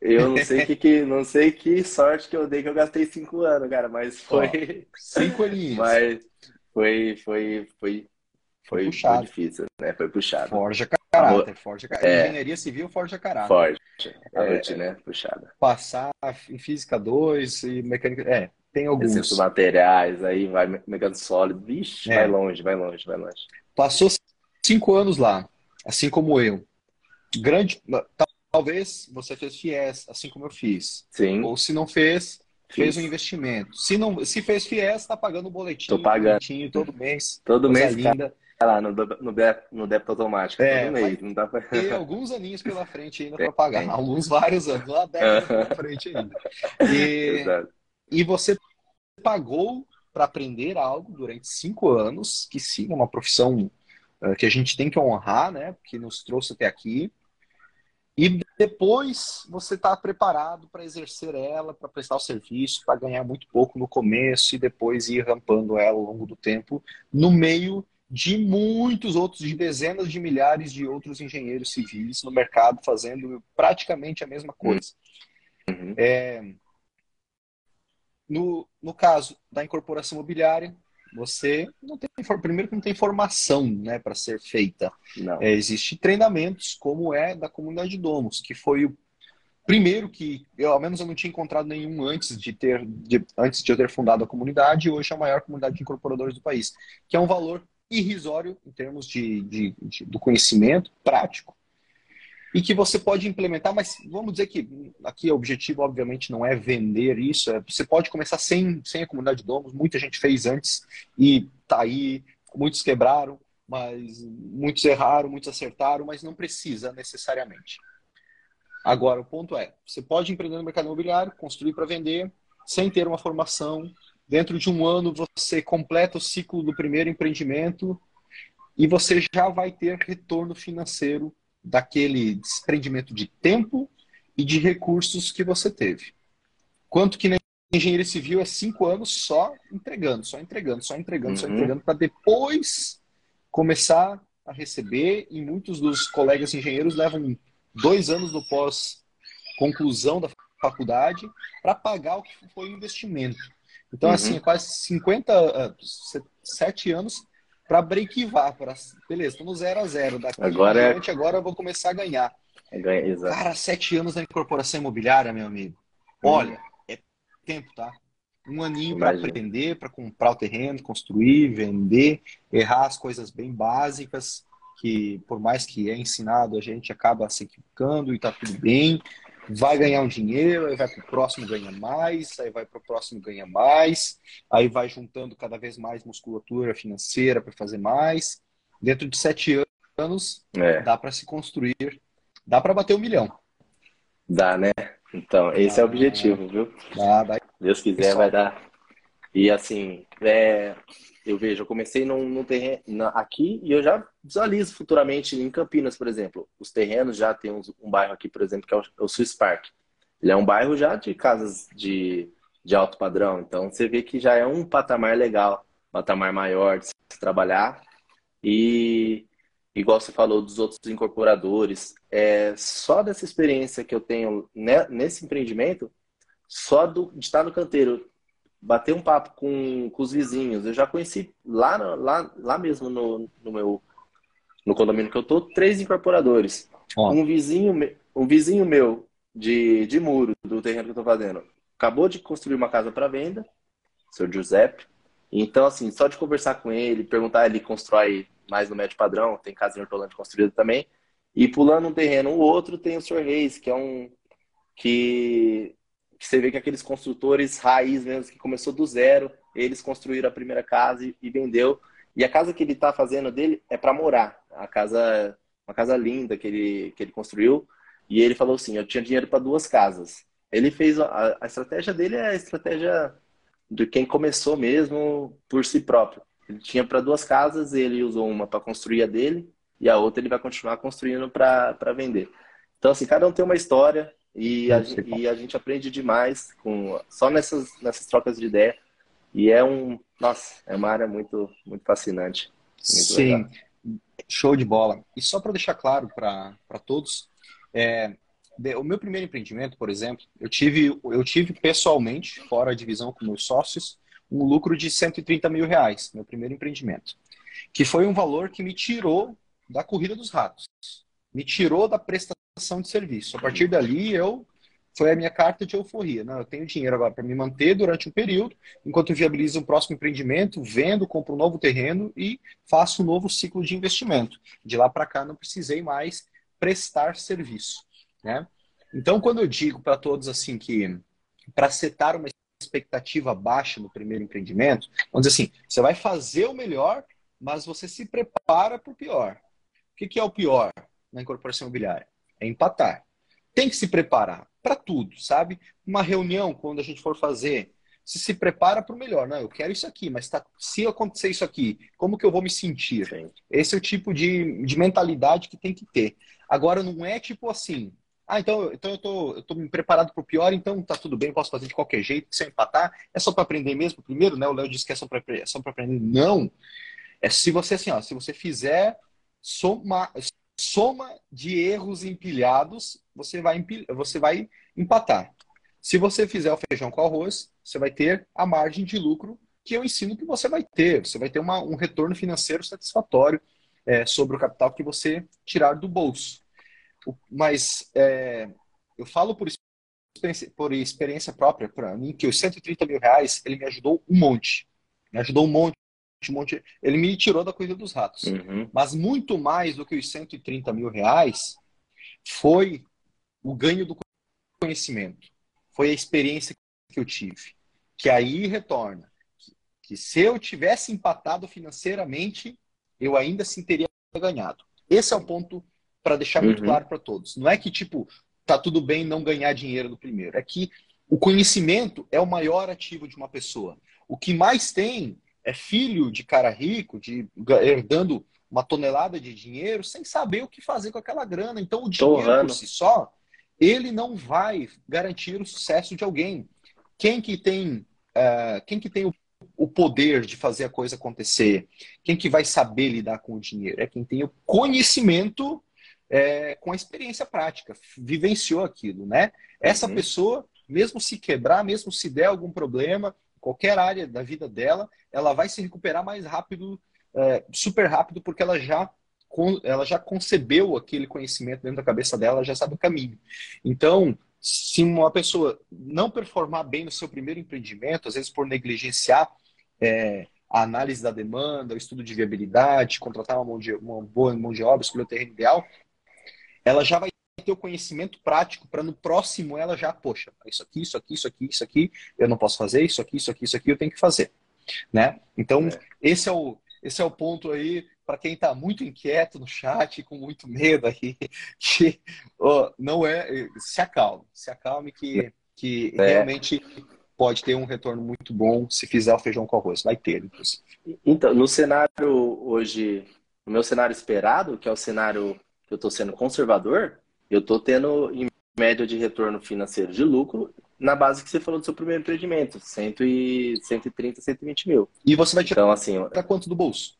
Eu não sei que, que não sei que sorte que eu dei que eu gastei cinco anos, cara, mas foi cinco aninhos. Mas foi foi foi foi, puxado. foi difícil, né? Foi puxado. Forja caráter, forja caráter. É. Engenharia civil forja caráter. Forja. É, né? Puxada. Passar em física 2 e mecânica, é, tem alguns. Esses materiais aí vai mecânico sólido, vixe, é. vai longe, vai longe, vai longe. Passou cinco anos lá, assim como eu. Grande, Talvez você fez FIES, assim como eu fiz. Sim. Ou se não fez, fez um investimento. Se não, se fez FIES, está pagando o boletim. Tô pagando. todo mês. Todo mês, linda. Tá lá no, no, débito, no débito automático. É, todo mês. Não dá pra... Tem alguns aninhos pela frente ainda para pagar. Alguns vários anos. Lá pela frente ainda. E, e você pagou para aprender algo durante cinco anos, que sim, é uma profissão uh, que a gente tem que honrar, né? Que nos trouxe até aqui. Depois você está preparado para exercer ela, para prestar o serviço, para ganhar muito pouco no começo e depois ir rampando ela ao longo do tempo, no meio de muitos outros, de dezenas de milhares de outros engenheiros civis no mercado fazendo praticamente a mesma coisa. Uhum. É, no, no caso da incorporação imobiliária, você não tem primeiro que não tem formação né, para ser feita. É, existe treinamentos, como é da comunidade de Domos, que foi o primeiro que, eu, ao menos eu não tinha encontrado nenhum antes de ter, de, antes de eu ter fundado a comunidade, e hoje é a maior comunidade de incorporadores do país, que é um valor irrisório em termos de, de, de do conhecimento prático e que você pode implementar, mas vamos dizer que aqui o objetivo, obviamente, não é vender isso. É, você pode começar sem, sem a comunidade de domos, muita gente fez antes e tá aí, muitos quebraram, mas muitos erraram, muitos acertaram, mas não precisa necessariamente. Agora, o ponto é, você pode empreender no mercado imobiliário, construir para vender, sem ter uma formação. Dentro de um ano, você completa o ciclo do primeiro empreendimento e você já vai ter retorno financeiro daquele desprendimento de tempo e de recursos que você teve. Quanto que na engenharia civil é cinco anos só entregando, só entregando, só entregando, uhum. só entregando, para depois começar a receber. E muitos dos colegas engenheiros levam dois anos no pós-conclusão da faculdade para pagar o que foi o investimento. Então, assim, uhum. assim, quase 50, sete anos para breakivar, para beleza, estou no zero a zero. Daqui agora é diante, é... agora eu vou começar a ganhar. É exato. Cara, sete anos na incorporação imobiliária, meu amigo. Hum. Olha, é tempo, tá? Um aninho para aprender, para comprar o terreno, construir, vender, errar as coisas bem básicas, que por mais que é ensinado, a gente acaba se equivocando e tá tudo bem vai ganhar um dinheiro, aí vai para o próximo ganha mais, aí vai para o próximo ganha mais, aí vai juntando cada vez mais musculatura financeira para fazer mais. Dentro de sete anos, é. dá para se construir, dá para bater um milhão. Dá, né? Então, esse dá, é o objetivo, viu? Dá, dá. Deus quiser, Pessoal. vai dar. E assim, é, eu vejo, eu comecei num, num terreno aqui e eu já visualizo futuramente em Campinas, por exemplo. Os terrenos já tem um, bairro aqui, por exemplo, que é o, é o Swiss Park. Ele é um bairro já de casas de, de alto padrão. Então você vê que já é um patamar legal, patamar maior de se trabalhar. E igual você falou dos outros incorporadores, é só dessa experiência que eu tenho nesse empreendimento, só do, de estar no canteiro, bater um papo com, com os vizinhos. Eu já conheci lá, lá, lá mesmo no, no meu no condomínio que eu tô, três incorporadores. Um vizinho um vizinho meu de, de muro do terreno que eu tô fazendo acabou de construir uma casa para venda, seu Giuseppe. Então, assim, só de conversar com ele, perguntar, ele constrói mais no médio padrão, tem casa em Hortolândia construída também. E pulando um terreno, o outro tem o Sr. Reis, que é um que que você vê que aqueles construtores raiz mesmo, que começou do zero, eles construíram a primeira casa e, vendeu. E a casa que ele está fazendo dele é para morar. A casa, uma casa linda que ele, que ele construiu. E ele falou assim: eu tinha dinheiro para duas casas. Ele fez a, a estratégia dele é a estratégia de quem começou mesmo por si próprio. Ele tinha para duas casas, ele usou uma para construir a dele e a outra ele vai continuar construindo para vender. Então, assim, cada um tem uma história, e a, e a gente aprende demais com só nessas, nessas trocas de ideia. E é um. Nossa, é uma área muito, muito fascinante. Muito Sim, legal. show de bola. E só para deixar claro para todos, é, o meu primeiro empreendimento, por exemplo, eu tive, eu tive pessoalmente, fora a divisão com meus sócios, um lucro de 130 mil reais, meu primeiro empreendimento. Que foi um valor que me tirou da corrida dos ratos. Me tirou da prestação prestação de serviço. A partir dali, eu foi a minha carta de euforia. Não, eu tenho dinheiro agora para me manter durante um período, enquanto viabilizo um próximo empreendimento, vendo, compro um novo terreno e faço um novo ciclo de investimento. De lá para cá, não precisei mais prestar serviço. Né? Então, quando eu digo para todos assim que para setar uma expectativa baixa no primeiro empreendimento, vamos dizer assim, você vai fazer o melhor, mas você se prepara para o pior. O que é o pior na incorporação imobiliária? É empatar. Tem que se preparar para tudo, sabe? Uma reunião, quando a gente for fazer, se se prepara para o melhor. Não, eu quero isso aqui, mas tá, se acontecer isso aqui, como que eu vou me sentir? Sim. Esse é o tipo de, de mentalidade que tem que ter. Agora, não é tipo assim, Ah, então, então eu tô, eu tô me preparado para o pior, então tá tudo bem, posso fazer de qualquer jeito, se eu empatar, é só para aprender mesmo primeiro, né? O Léo disse que é só para é só aprender. Não. É se você assim, ó, se você fizer soma, soma de erros empilhados, você vai, empil, você vai empatar. Se você fizer o feijão com arroz, você vai ter a margem de lucro que eu ensino que você vai ter. Você vai ter uma, um retorno financeiro satisfatório é, sobre o capital que você tirar do bolso. Mas é, eu falo por experiência, por experiência própria para mim que os 130 mil reais ele me ajudou um monte. Me ajudou um monte um monte. Ele me tirou da coisa dos ratos. Uhum. Mas muito mais do que os 130 mil reais foi o ganho do conhecimento. Foi a experiência que eu tive. Que aí retorna. Que, que se eu tivesse empatado financeiramente, eu ainda assim teria ganhado. Esse é o ponto para deixar muito uhum. claro para todos. Não é que, tipo, tá tudo bem não ganhar dinheiro no primeiro. É que o conhecimento é o maior ativo de uma pessoa. O que mais tem é filho de cara rico, de herdando uma tonelada de dinheiro, sem saber o que fazer com aquela grana. Então, o dinheiro Torrando. por si só, ele não vai garantir o sucesso de alguém. Quem que tem, uh, quem que tem o, o, poder de fazer a coisa acontecer? Quem que vai saber lidar com o dinheiro? É quem tem o conhecimento é, com a experiência prática, vivenciou aquilo, né? Essa uhum. pessoa, mesmo se quebrar, mesmo se der algum problema, qualquer área da vida dela, ela vai se recuperar mais rápido, é, super rápido, porque ela já, ela já concebeu aquele conhecimento dentro da cabeça dela, já sabe o caminho. Então, se uma pessoa não performar bem no seu primeiro empreendimento, às vezes por negligenciar é, a análise da demanda, o estudo de viabilidade, contratar uma, mão de, uma boa mão de obra, escolher o terreno ideal, ela já vai ter o conhecimento prático para no próximo ela já, poxa, isso aqui, isso aqui, isso aqui, isso aqui, eu não posso fazer, isso aqui, isso aqui, isso aqui, eu tenho que fazer. Né? Então, é. esse, é o, esse é o ponto aí para quem está muito inquieto no chat, com muito medo aí, que oh, não é. Se acalme, se acalme que, que é. realmente pode ter um retorno muito bom se fizer o feijão com arroz. Vai ter, inclusive. Então, no cenário hoje, no meu cenário esperado, que é o cenário que eu estou sendo conservador, eu estou tendo, em média de retorno financeiro de lucro, na base que você falou do seu primeiro empreendimento, 100 e, 130, 120 mil. E você vai tirar então, assim, para quanto do bolso?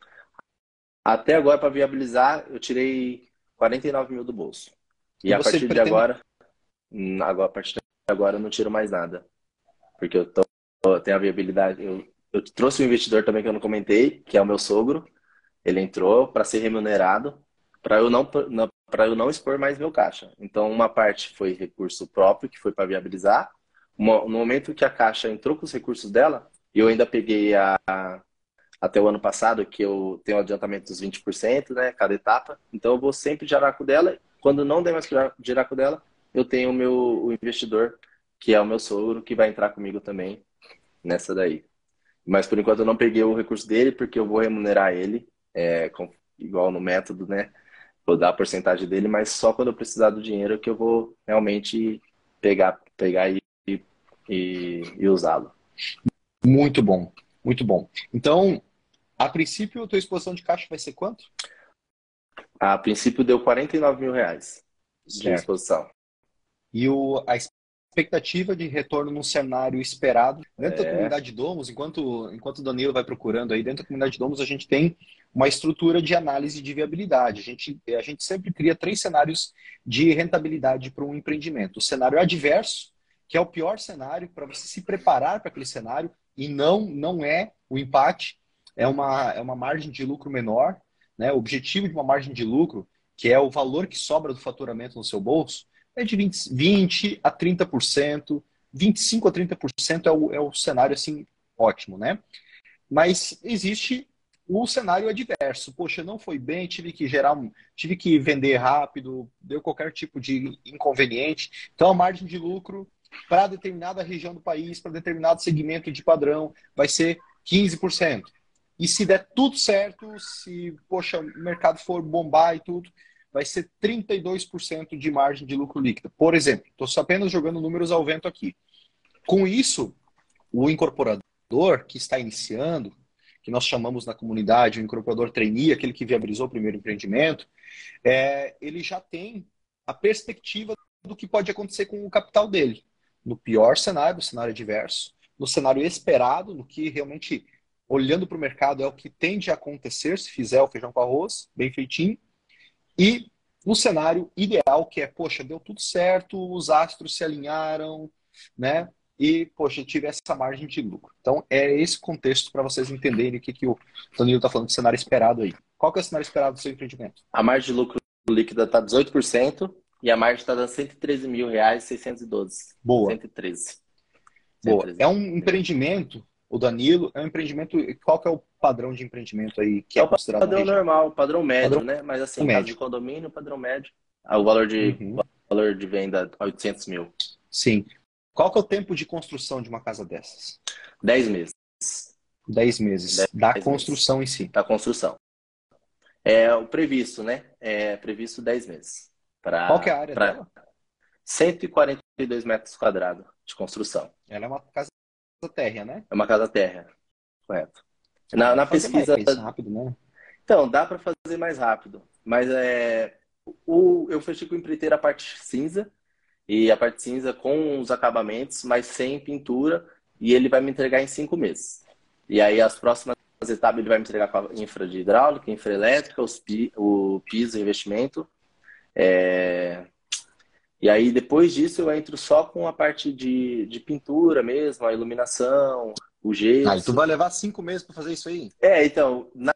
Até agora, para viabilizar, eu tirei 49 mil do bolso. E, e a partir pretende... de agora, hum, agora, a partir de agora, eu não tiro mais nada. Porque eu, tô, eu tenho a viabilidade. Eu, eu trouxe um investidor também que eu não comentei, que é o meu sogro. Ele entrou para ser remunerado, para eu não, para eu não expor mais meu caixa. Então, uma parte foi recurso próprio, que foi para viabilizar. No momento que a caixa entrou com os recursos dela, eu ainda peguei a, até o ano passado, que eu tenho adiantamento dos 20%, né, cada etapa. Então, eu vou sempre gerar com dela. Quando não der mais gerar com dela, eu tenho o meu o investidor, que é o meu sogro, que vai entrar comigo também nessa daí. Mas, por enquanto, eu não peguei o recurso dele, porque eu vou remunerar ele, é, com, igual no método, né? Vou dar a porcentagem dele, mas só quando eu precisar do dinheiro que eu vou realmente pegar, pegar e, e, e usá-lo. Muito bom, muito bom. Então, a princípio, a tua exposição de caixa vai ser quanto? A princípio deu 49 mil reais de certo. exposição. E o, a expectativa de retorno num cenário esperado. Dentro é. da comunidade de Domos, enquanto, enquanto o Danilo vai procurando aí, dentro da comunidade de Domos, a gente tem uma estrutura de análise de viabilidade. A gente, a gente sempre cria três cenários de rentabilidade para um empreendimento. O cenário adverso, que é o pior cenário, para você se preparar para aquele cenário, e não, não é o empate, é uma, é uma margem de lucro menor. Né? O objetivo de uma margem de lucro, que é o valor que sobra do faturamento no seu bolso, é de 20, 20 a 30%, 25 a 30% é o, é o cenário assim ótimo, né? Mas existe o cenário adverso. Poxa, não foi bem, tive que gerar um, tive que vender rápido, deu qualquer tipo de inconveniente. Então a margem de lucro para determinada região do país, para determinado segmento de padrão, vai ser 15%. E se der tudo certo, se poxa, o mercado for bombar e tudo, vai ser 32% de margem de lucro líquido. Por exemplo, estou apenas jogando números ao vento aqui. Com isso, o incorporador que está iniciando, que nós chamamos na comunidade o incorporador trainee, aquele que viabilizou o primeiro empreendimento, é, ele já tem a perspectiva do que pode acontecer com o capital dele. No pior cenário, no cenário adverso, no cenário esperado, no que realmente, olhando para o mercado, é o que tende a acontecer se fizer o feijão com arroz, bem feitinho, e no cenário ideal, que é, poxa, deu tudo certo, os astros se alinharam, né? E, poxa, tive essa margem de lucro. Então, é esse contexto para vocês entenderem o que, que o Danilo está falando de cenário esperado aí. Qual que é o cenário esperado do seu empreendimento? A margem de lucro líquida está 18% e a margem está dando 113 mil reais 612. Boa. 113. Boa. 113. É um empreendimento, o Danilo, é um empreendimento. Qual que é o padrão de empreendimento aí que é, é o considerado? Padrão normal, padrão médio, padrão né? Mas assim, médio. de condomínio, padrão médio. Ah, o valor de, uhum. valor de venda 800 mil. Sim. Qual que é o tempo de construção de uma casa dessas? 10 meses. 10 meses. Dez da meses. construção em si. Da construção. É o previsto, né? É previsto 10 meses. Pra, Qual que é a área pra... dela? 142 metros quadrados de construção. Ela é uma casa térrea, né? É uma casa térrea, correto. Na, na pesquisa. Mais rápido, né? Então, dá para fazer mais rápido. Mas é, o, eu fechei com o empreiteiro a parte cinza e a parte cinza com os acabamentos, mas sem pintura, e ele vai me entregar em cinco meses. E aí as próximas etapas ele vai me entregar com a infra de hidráulica, infra elétrica, os, o piso, investimento. É... E aí depois disso eu entro só com a parte de, de pintura mesmo, a iluminação, o gesso. Ah, e tu vai levar cinco meses para fazer isso aí? É, então, na,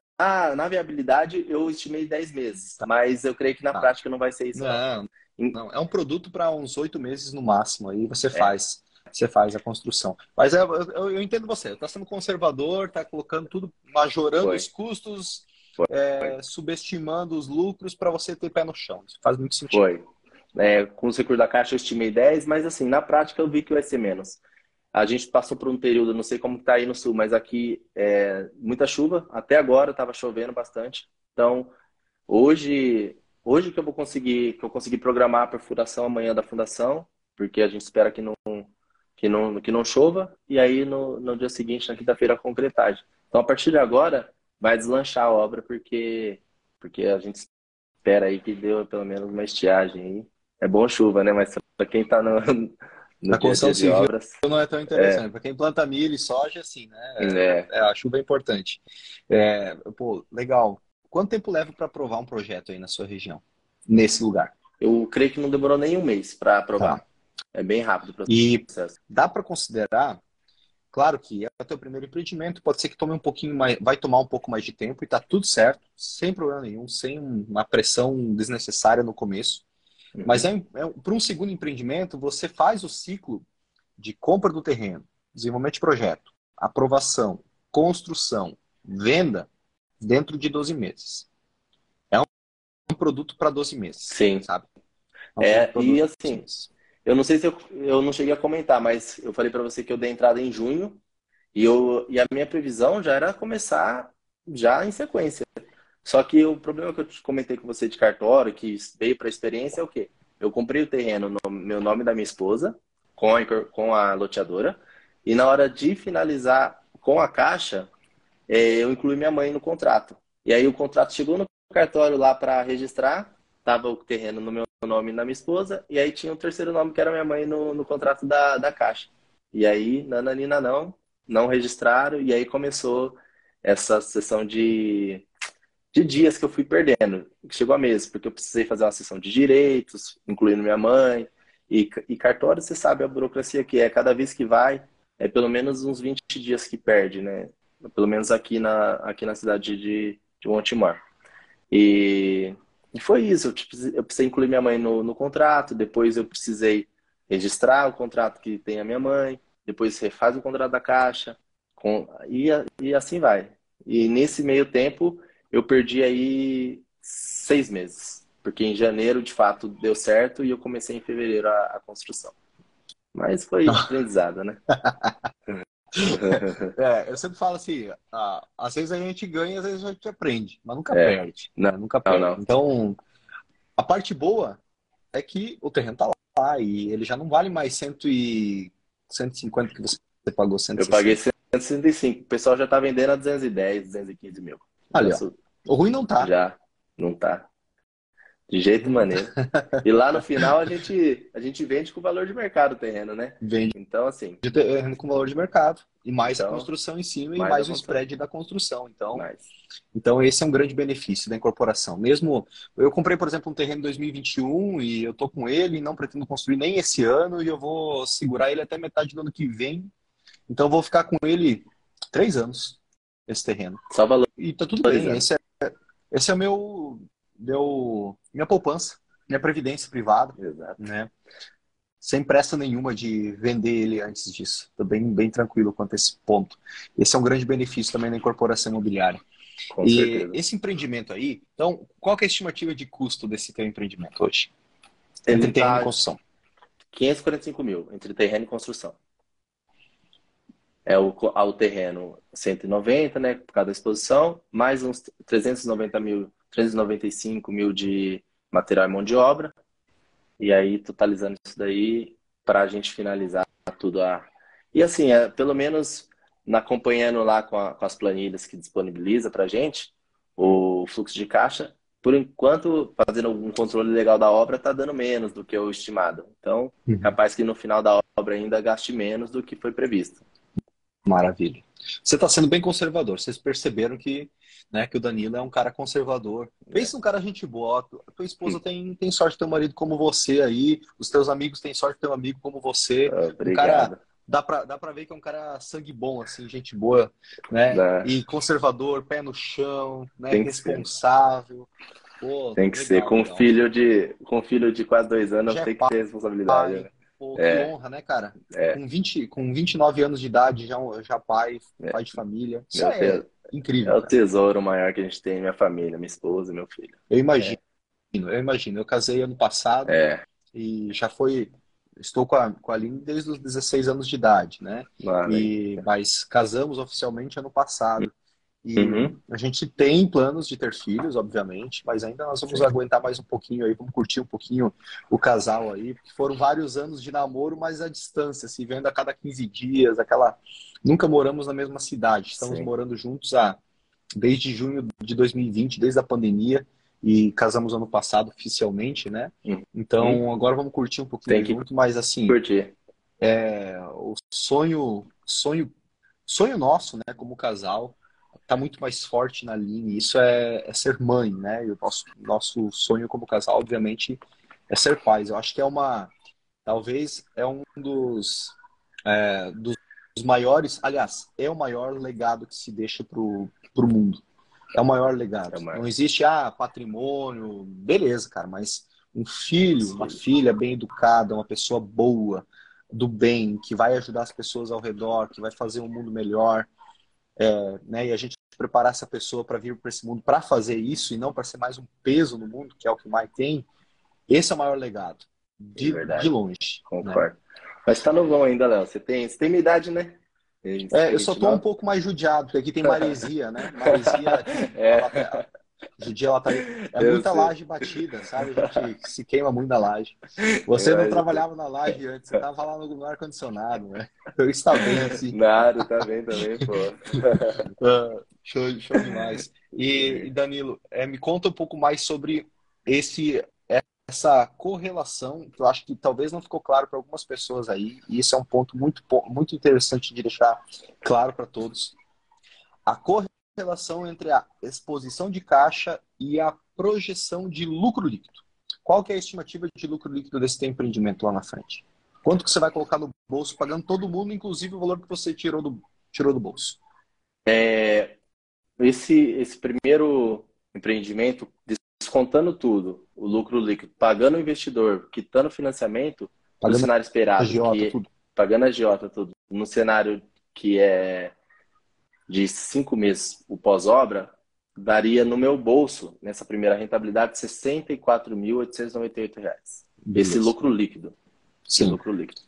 na viabilidade eu estimei dez meses, mas eu creio que na ah. prática não vai ser isso. Não, não. É um produto para uns oito meses no máximo, aí você é. faz. Você faz a construção. Mas eu, eu, eu entendo você, está sendo conservador, está colocando tudo, majorando Foi. os custos, é, subestimando os lucros para você ter pé no chão. Isso faz muito sentido. Foi. É, com os recursos da Caixa eu estimei 10, mas assim, na prática eu vi que vai ser menos. A gente passou por um período, não sei como está aí no sul, mas aqui é muita chuva. Até agora estava chovendo bastante. Então, hoje, hoje que eu vou conseguir, que eu consegui programar a perfuração amanhã da fundação, porque a gente espera que não que não que não chova e aí no, no dia seguinte, na quinta-feira, a concretagem. Então, a partir de agora, vai deslanchar a obra porque porque a gente espera aí que deu pelo menos uma estiagem aí. É bom chuva, né? Mas para quem está no, na construção civil obras. não é tão interessante. É. Para quem planta milho e soja, assim, né? É. é a chuva é importante. É, pô, legal. Quanto tempo leva para aprovar um projeto aí na sua região, nesse lugar? Eu creio que não demorou nem um mês para aprovar. Tá. É bem rápido o processo. E dá para considerar, claro que é o teu primeiro empreendimento, pode ser que tome um pouquinho mais, vai tomar um pouco mais de tempo e tá tudo certo, sem problema nenhum, sem uma pressão desnecessária no começo. Uhum. Mas é, é para um segundo empreendimento, você faz o ciclo de compra do terreno, desenvolvimento de projeto, aprovação, construção, venda dentro de 12 meses. É um, um produto para 12 meses. Sim. Sabe? É, um é e assim, eu não sei se eu, eu não cheguei a comentar, mas eu falei para você que eu dei entrada em junho e, eu, e a minha previsão já era começar já em sequência. Só que o problema que eu comentei com você de cartório, que veio para a experiência, é o quê? Eu comprei o terreno no meu nome da minha esposa, com a, com a loteadora, e na hora de finalizar com a caixa, eu incluí minha mãe no contrato. E aí o contrato chegou no cartório lá para registrar, tava o terreno no meu nome e na minha esposa, e aí tinha o um terceiro nome que era minha mãe no, no contrato da, da caixa. E aí, nananina não, não registraram, e aí começou essa sessão de de dias que eu fui perdendo. Chegou a mês, porque eu precisei fazer uma sessão de direitos, incluindo minha mãe. E, e cartório, você sabe a burocracia que é. Cada vez que vai, é pelo menos uns 20 dias que perde, né? Pelo menos aqui na, aqui na cidade de, de Montemor. E, e foi isso. Eu, tipo, eu precisei incluir minha mãe no, no contrato, depois eu precisei registrar o contrato que tem a minha mãe, depois refaz o contrato da caixa, com, e, e assim vai. E nesse meio tempo, eu perdi aí seis meses. Porque em janeiro, de fato, deu certo e eu comecei em fevereiro a, a construção. Mas foi aprendizado, né? é, eu sempre falo assim, ah, às vezes a gente ganha, às vezes a gente aprende, mas nunca é, perde. Né? Não, nunca perde. Não. Então, a parte boa é que o terreno tá lá e ele já não vale mais cento e... 150 que você pagou 160. Eu paguei 165. O pessoal já tá vendendo a 210, 215 mil. Ali, ó. O ruim não tá. Já, não tá. De jeito maneiro. e lá no final a gente, a gente vende com o valor de mercado o terreno, né? Vende. Então, assim. De terreno com valor de mercado. E mais então, a construção em cima mais e mais o spread da construção. Então, mais. então, esse é um grande benefício da incorporação. Mesmo. Eu comprei, por exemplo, um terreno em 2021 e eu tô com ele, não pretendo construir nem esse ano, e eu vou segurar ele até metade do ano que vem. Então, eu vou ficar com ele três anos, esse terreno. Só valor. E tá tudo bem. Esse é, esse é o meu meu, minha poupança, minha previdência privada, Exato. né? Sem pressa nenhuma de vender ele antes disso. Estou bem, bem tranquilo quanto a esse ponto. Esse é um grande benefício também da incorporação imobiliária. Com e certeza. esse empreendimento aí, então, qual é a estimativa de custo desse teu empreendimento hoje? Entre Ele terreno tá e construção. 545 mil, entre terreno e construção. É o, ao terreno 190, né, por cada exposição, mais uns 390 mil 395 mil de material e mão de obra. E aí, totalizando isso daí, para a gente finalizar tudo. A... E assim, é, pelo menos acompanhando lá com, a, com as planilhas que disponibiliza para a gente, o fluxo de caixa, por enquanto, fazendo um controle legal da obra, está dando menos do que o estimado. Então, uhum. capaz que no final da obra ainda gaste menos do que foi previsto. Maravilha. Você está sendo bem conservador. Vocês perceberam que, né, que o Danilo é um cara conservador. Pensa um cara gente boa. A tua esposa tem, tem sorte de ter um marido como você aí. Os teus amigos têm sorte de ter um amigo como você. Obrigado. Um cara, dá pra, dá pra ver que é um cara sangue bom, assim, gente boa, né? É. E conservador, pé no chão, né? Tem responsável. Pô, tem que legal, ser. Com um filho de com filho de quase dois anos, Já tem é que ter responsabilidade. Pai. Né? Pô, que é. honra, né, cara? É. Com, 20, com 29 anos de idade, já, já pai, é. pai de família. Isso é, é incrível. É o tesouro maior que a gente tem, minha família, minha esposa e meu filho. Eu imagino, eu imagino. Eu casei ano passado é. e já foi. Estou com a, com a Aline desde os 16 anos de idade, né? e, mas casamos oficialmente ano passado. E uhum. a gente tem planos de ter filhos, obviamente, mas ainda nós vamos Sim. aguentar mais um pouquinho aí, vamos curtir um pouquinho o casal aí, porque foram vários anos de namoro, mas à distância, se vendo a cada 15 dias, aquela. Nunca moramos na mesma cidade, estamos Sim. morando juntos há desde junho de 2020, desde a pandemia, e casamos ano passado oficialmente, né? Uhum. Então agora vamos curtir um pouquinho tem que junto, mas assim. Curtir. É, o sonho, sonho, sonho nosso, né, como casal está muito mais forte na linha. Isso é, é, ser mãe, né? E o nosso, nosso sonho como casal, obviamente, é ser pais. Eu acho que é uma. Talvez é um dos, é, dos maiores. Aliás, é o maior legado que se deixa para o mundo. É o maior legado. É o maior. Não existe, ah, patrimônio. Beleza, cara, mas um filho, Sim. uma filha bem educada, uma pessoa boa, do bem, que vai ajudar as pessoas ao redor, que vai fazer um mundo melhor é, né, e a gente preparar essa pessoa para vir para esse mundo para fazer isso e não para ser mais um peso no mundo, que é o que o Mike tem, esse é o maior legado. De, é de longe. Né? Concordo. Né? Mas está novão ainda, Léo. Você tem, você tem minha idade, né? É, eu só tô um pouco mais judiado, porque aqui tem maresia, né? Maresia. é. Hoje em dia ela tá. É muita sei. laje batida, sabe? A gente se queima muito na laje. Você não trabalhava na laje antes, você tava lá no ar-condicionado, né? Então isso tá bem assim. Nada, tá bem também, pô. show, show demais. E, Danilo, é, me conta um pouco mais sobre esse essa correlação, que eu acho que talvez não ficou claro para algumas pessoas aí, e isso é um ponto muito, muito interessante de deixar claro para todos. A correlação relação entre a exposição de caixa e a projeção de lucro líquido. Qual que é a estimativa de lucro líquido desse teu empreendimento lá na frente? Quanto que você vai colocar no bolso, pagando todo mundo, inclusive o valor que você tirou do, tirou do bolso? É, esse, esse primeiro empreendimento, descontando tudo, o lucro líquido, pagando o investidor, quitando o financiamento, pagando no cenário esperado, agiota, que, tudo. pagando a agiota, tudo, no cenário que é de cinco meses o pós-obra, daria no meu bolso, nessa primeira rentabilidade, R$ 64.898. Esse lucro líquido. Sim. Esse lucro líquido.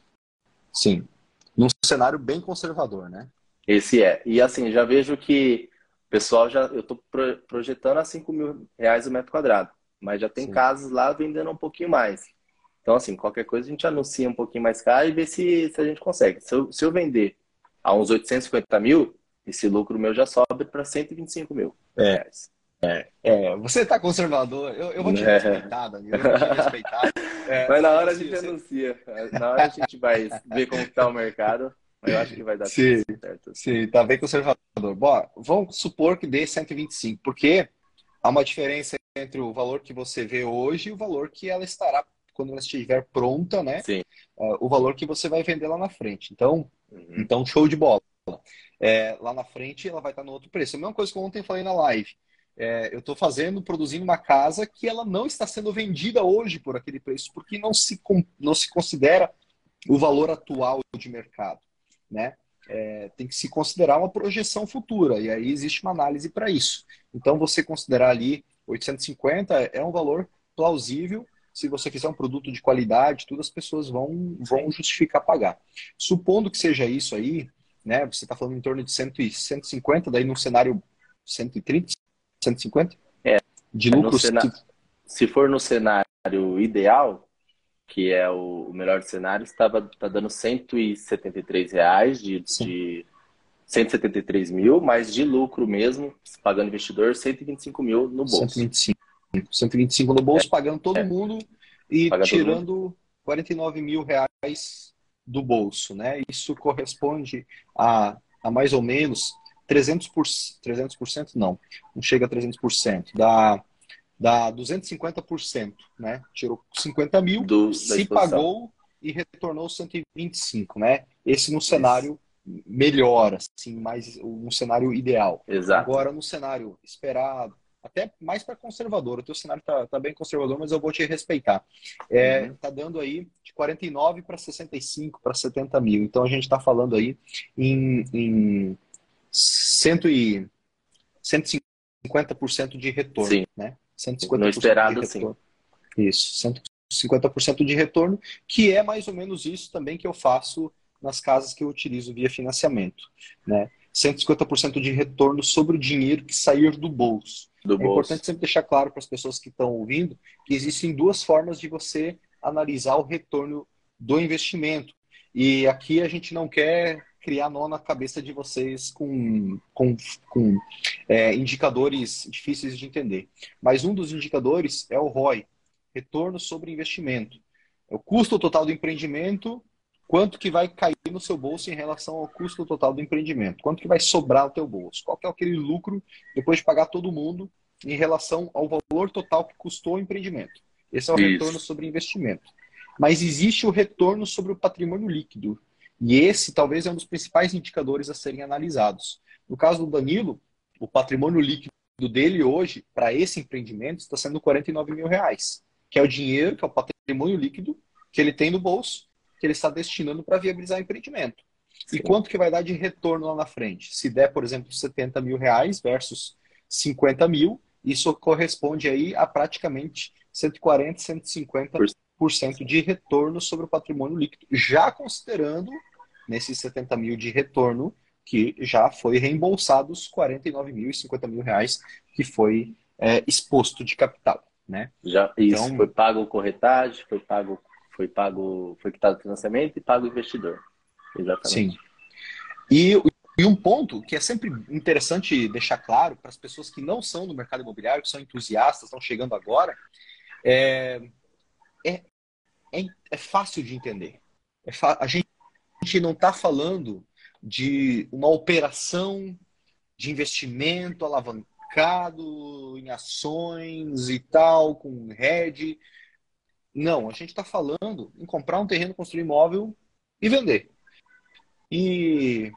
Sim. Num cenário bem conservador, né? Esse é. E assim, já vejo que pessoal já. Eu estou projetando a 5 mil reais o metro quadrado. Mas já tem Sim. casas lá vendendo um pouquinho mais. Então, assim, qualquer coisa a gente anuncia um pouquinho mais caro e vê se, se a gente consegue. Se eu, se eu vender a uns 850 mil, esse lucro meu já sobe para 125 mil é. reais. É, é, você está conservador, eu, eu, vou te é. respeitar, Danilo, eu vou te respeitar. É, Mas na hora a gente você... anuncia, na hora a gente vai ver como está o mercado, eu acho que vai dar sim, certo. Sim, tá bem conservador. Bom, vamos supor que dê 125, porque há uma diferença entre o valor que você vê hoje e o valor que ela estará quando ela estiver pronta, né? Sim. Uh, o valor que você vai vender lá na frente. Então, uhum. então show de bola. É, lá na frente ela vai estar no outro preço. A mesma coisa que ontem falei na live. É, eu estou fazendo, produzindo uma casa que ela não está sendo vendida hoje por aquele preço, porque não se, não se considera o valor atual de mercado, né? É, tem que se considerar uma projeção futura, e aí existe uma análise para isso. Então, você considerar ali 850 é um valor plausível. Se você fizer um produto de qualidade, todas as pessoas vão, vão justificar pagar. Supondo que seja isso aí, né? Você está falando em torno de 100, 150, daí num cenário 130, 150? É. De é lucro. Cena... Se for no cenário ideal, que é o melhor cenário, estava tá dando 173 reais de, de 173 mil, mas de lucro mesmo, pagando investidor, 125 mil no bolso. 125. 125 no bolso, é. pagando todo é. mundo e pagando tirando mundo. 49 mil reais do bolso, né? Isso corresponde a, a mais ou menos 300%, por, 300% não, não chega a 300%, dá, dá 250%, né? Tirou 50 mil, Do, se pagou e retornou 125, né? Esse no cenário Isso. melhor, assim, mais um cenário ideal. Exato. Agora, no cenário esperado, até mais para conservador. O teu cenário está tá bem conservador, mas eu vou te respeitar. É, uhum. Tá dando aí de 49 para 65 para 70 mil. Então a gente está falando aí em, em cento e, 150% de retorno. Sim. Né? 150% no esperado, de retorno. sim. Isso, 150% de retorno, que é mais ou menos isso também que eu faço nas casas que eu utilizo via financiamento. Né? 150% de retorno sobre o dinheiro que sair do bolso. Do é bolso. importante sempre deixar claro para as pessoas que estão ouvindo que existem duas formas de você analisar o retorno do investimento. E aqui a gente não quer criar nó na cabeça de vocês com, com, com é, indicadores difíceis de entender. Mas um dos indicadores é o ROI, retorno sobre investimento. É o custo total do empreendimento, quanto que vai cair no seu bolso em relação ao custo total do empreendimento, quanto que vai sobrar no teu bolso, qual que é aquele lucro depois de pagar todo mundo em relação ao valor total que custou o empreendimento. Esse é o Isso. retorno sobre investimento. Mas existe o retorno sobre o patrimônio líquido, e esse talvez é um dos principais indicadores a serem analisados. No caso do Danilo, o patrimônio líquido dele hoje, para esse empreendimento, está sendo 49 mil reais, que é o dinheiro, que é o patrimônio líquido que ele tem no bolso, que ele está destinando para viabilizar o empreendimento. Sim. E quanto que vai dar de retorno lá na frente? Se der, por exemplo, 70 mil reais versus 50 mil, isso corresponde aí a praticamente 140, 150 de retorno sobre o patrimônio líquido, já considerando nesses 70 mil de retorno que já foi reembolsado os 49 mil e 50 mil reais que foi é, exposto de capital, né? Já isso então, foi pago corretagem, foi pago foi pago foi quitado o financiamento e pago o investidor, exatamente. Sim. E, e um ponto que é sempre interessante deixar claro para as pessoas que não são do mercado imobiliário, que são entusiastas, estão chegando agora, é, é, é, é fácil de entender. É a gente não está falando de uma operação de investimento alavancado em ações e tal, com rede. Não, a gente está falando em comprar um terreno, construir imóvel e vender. E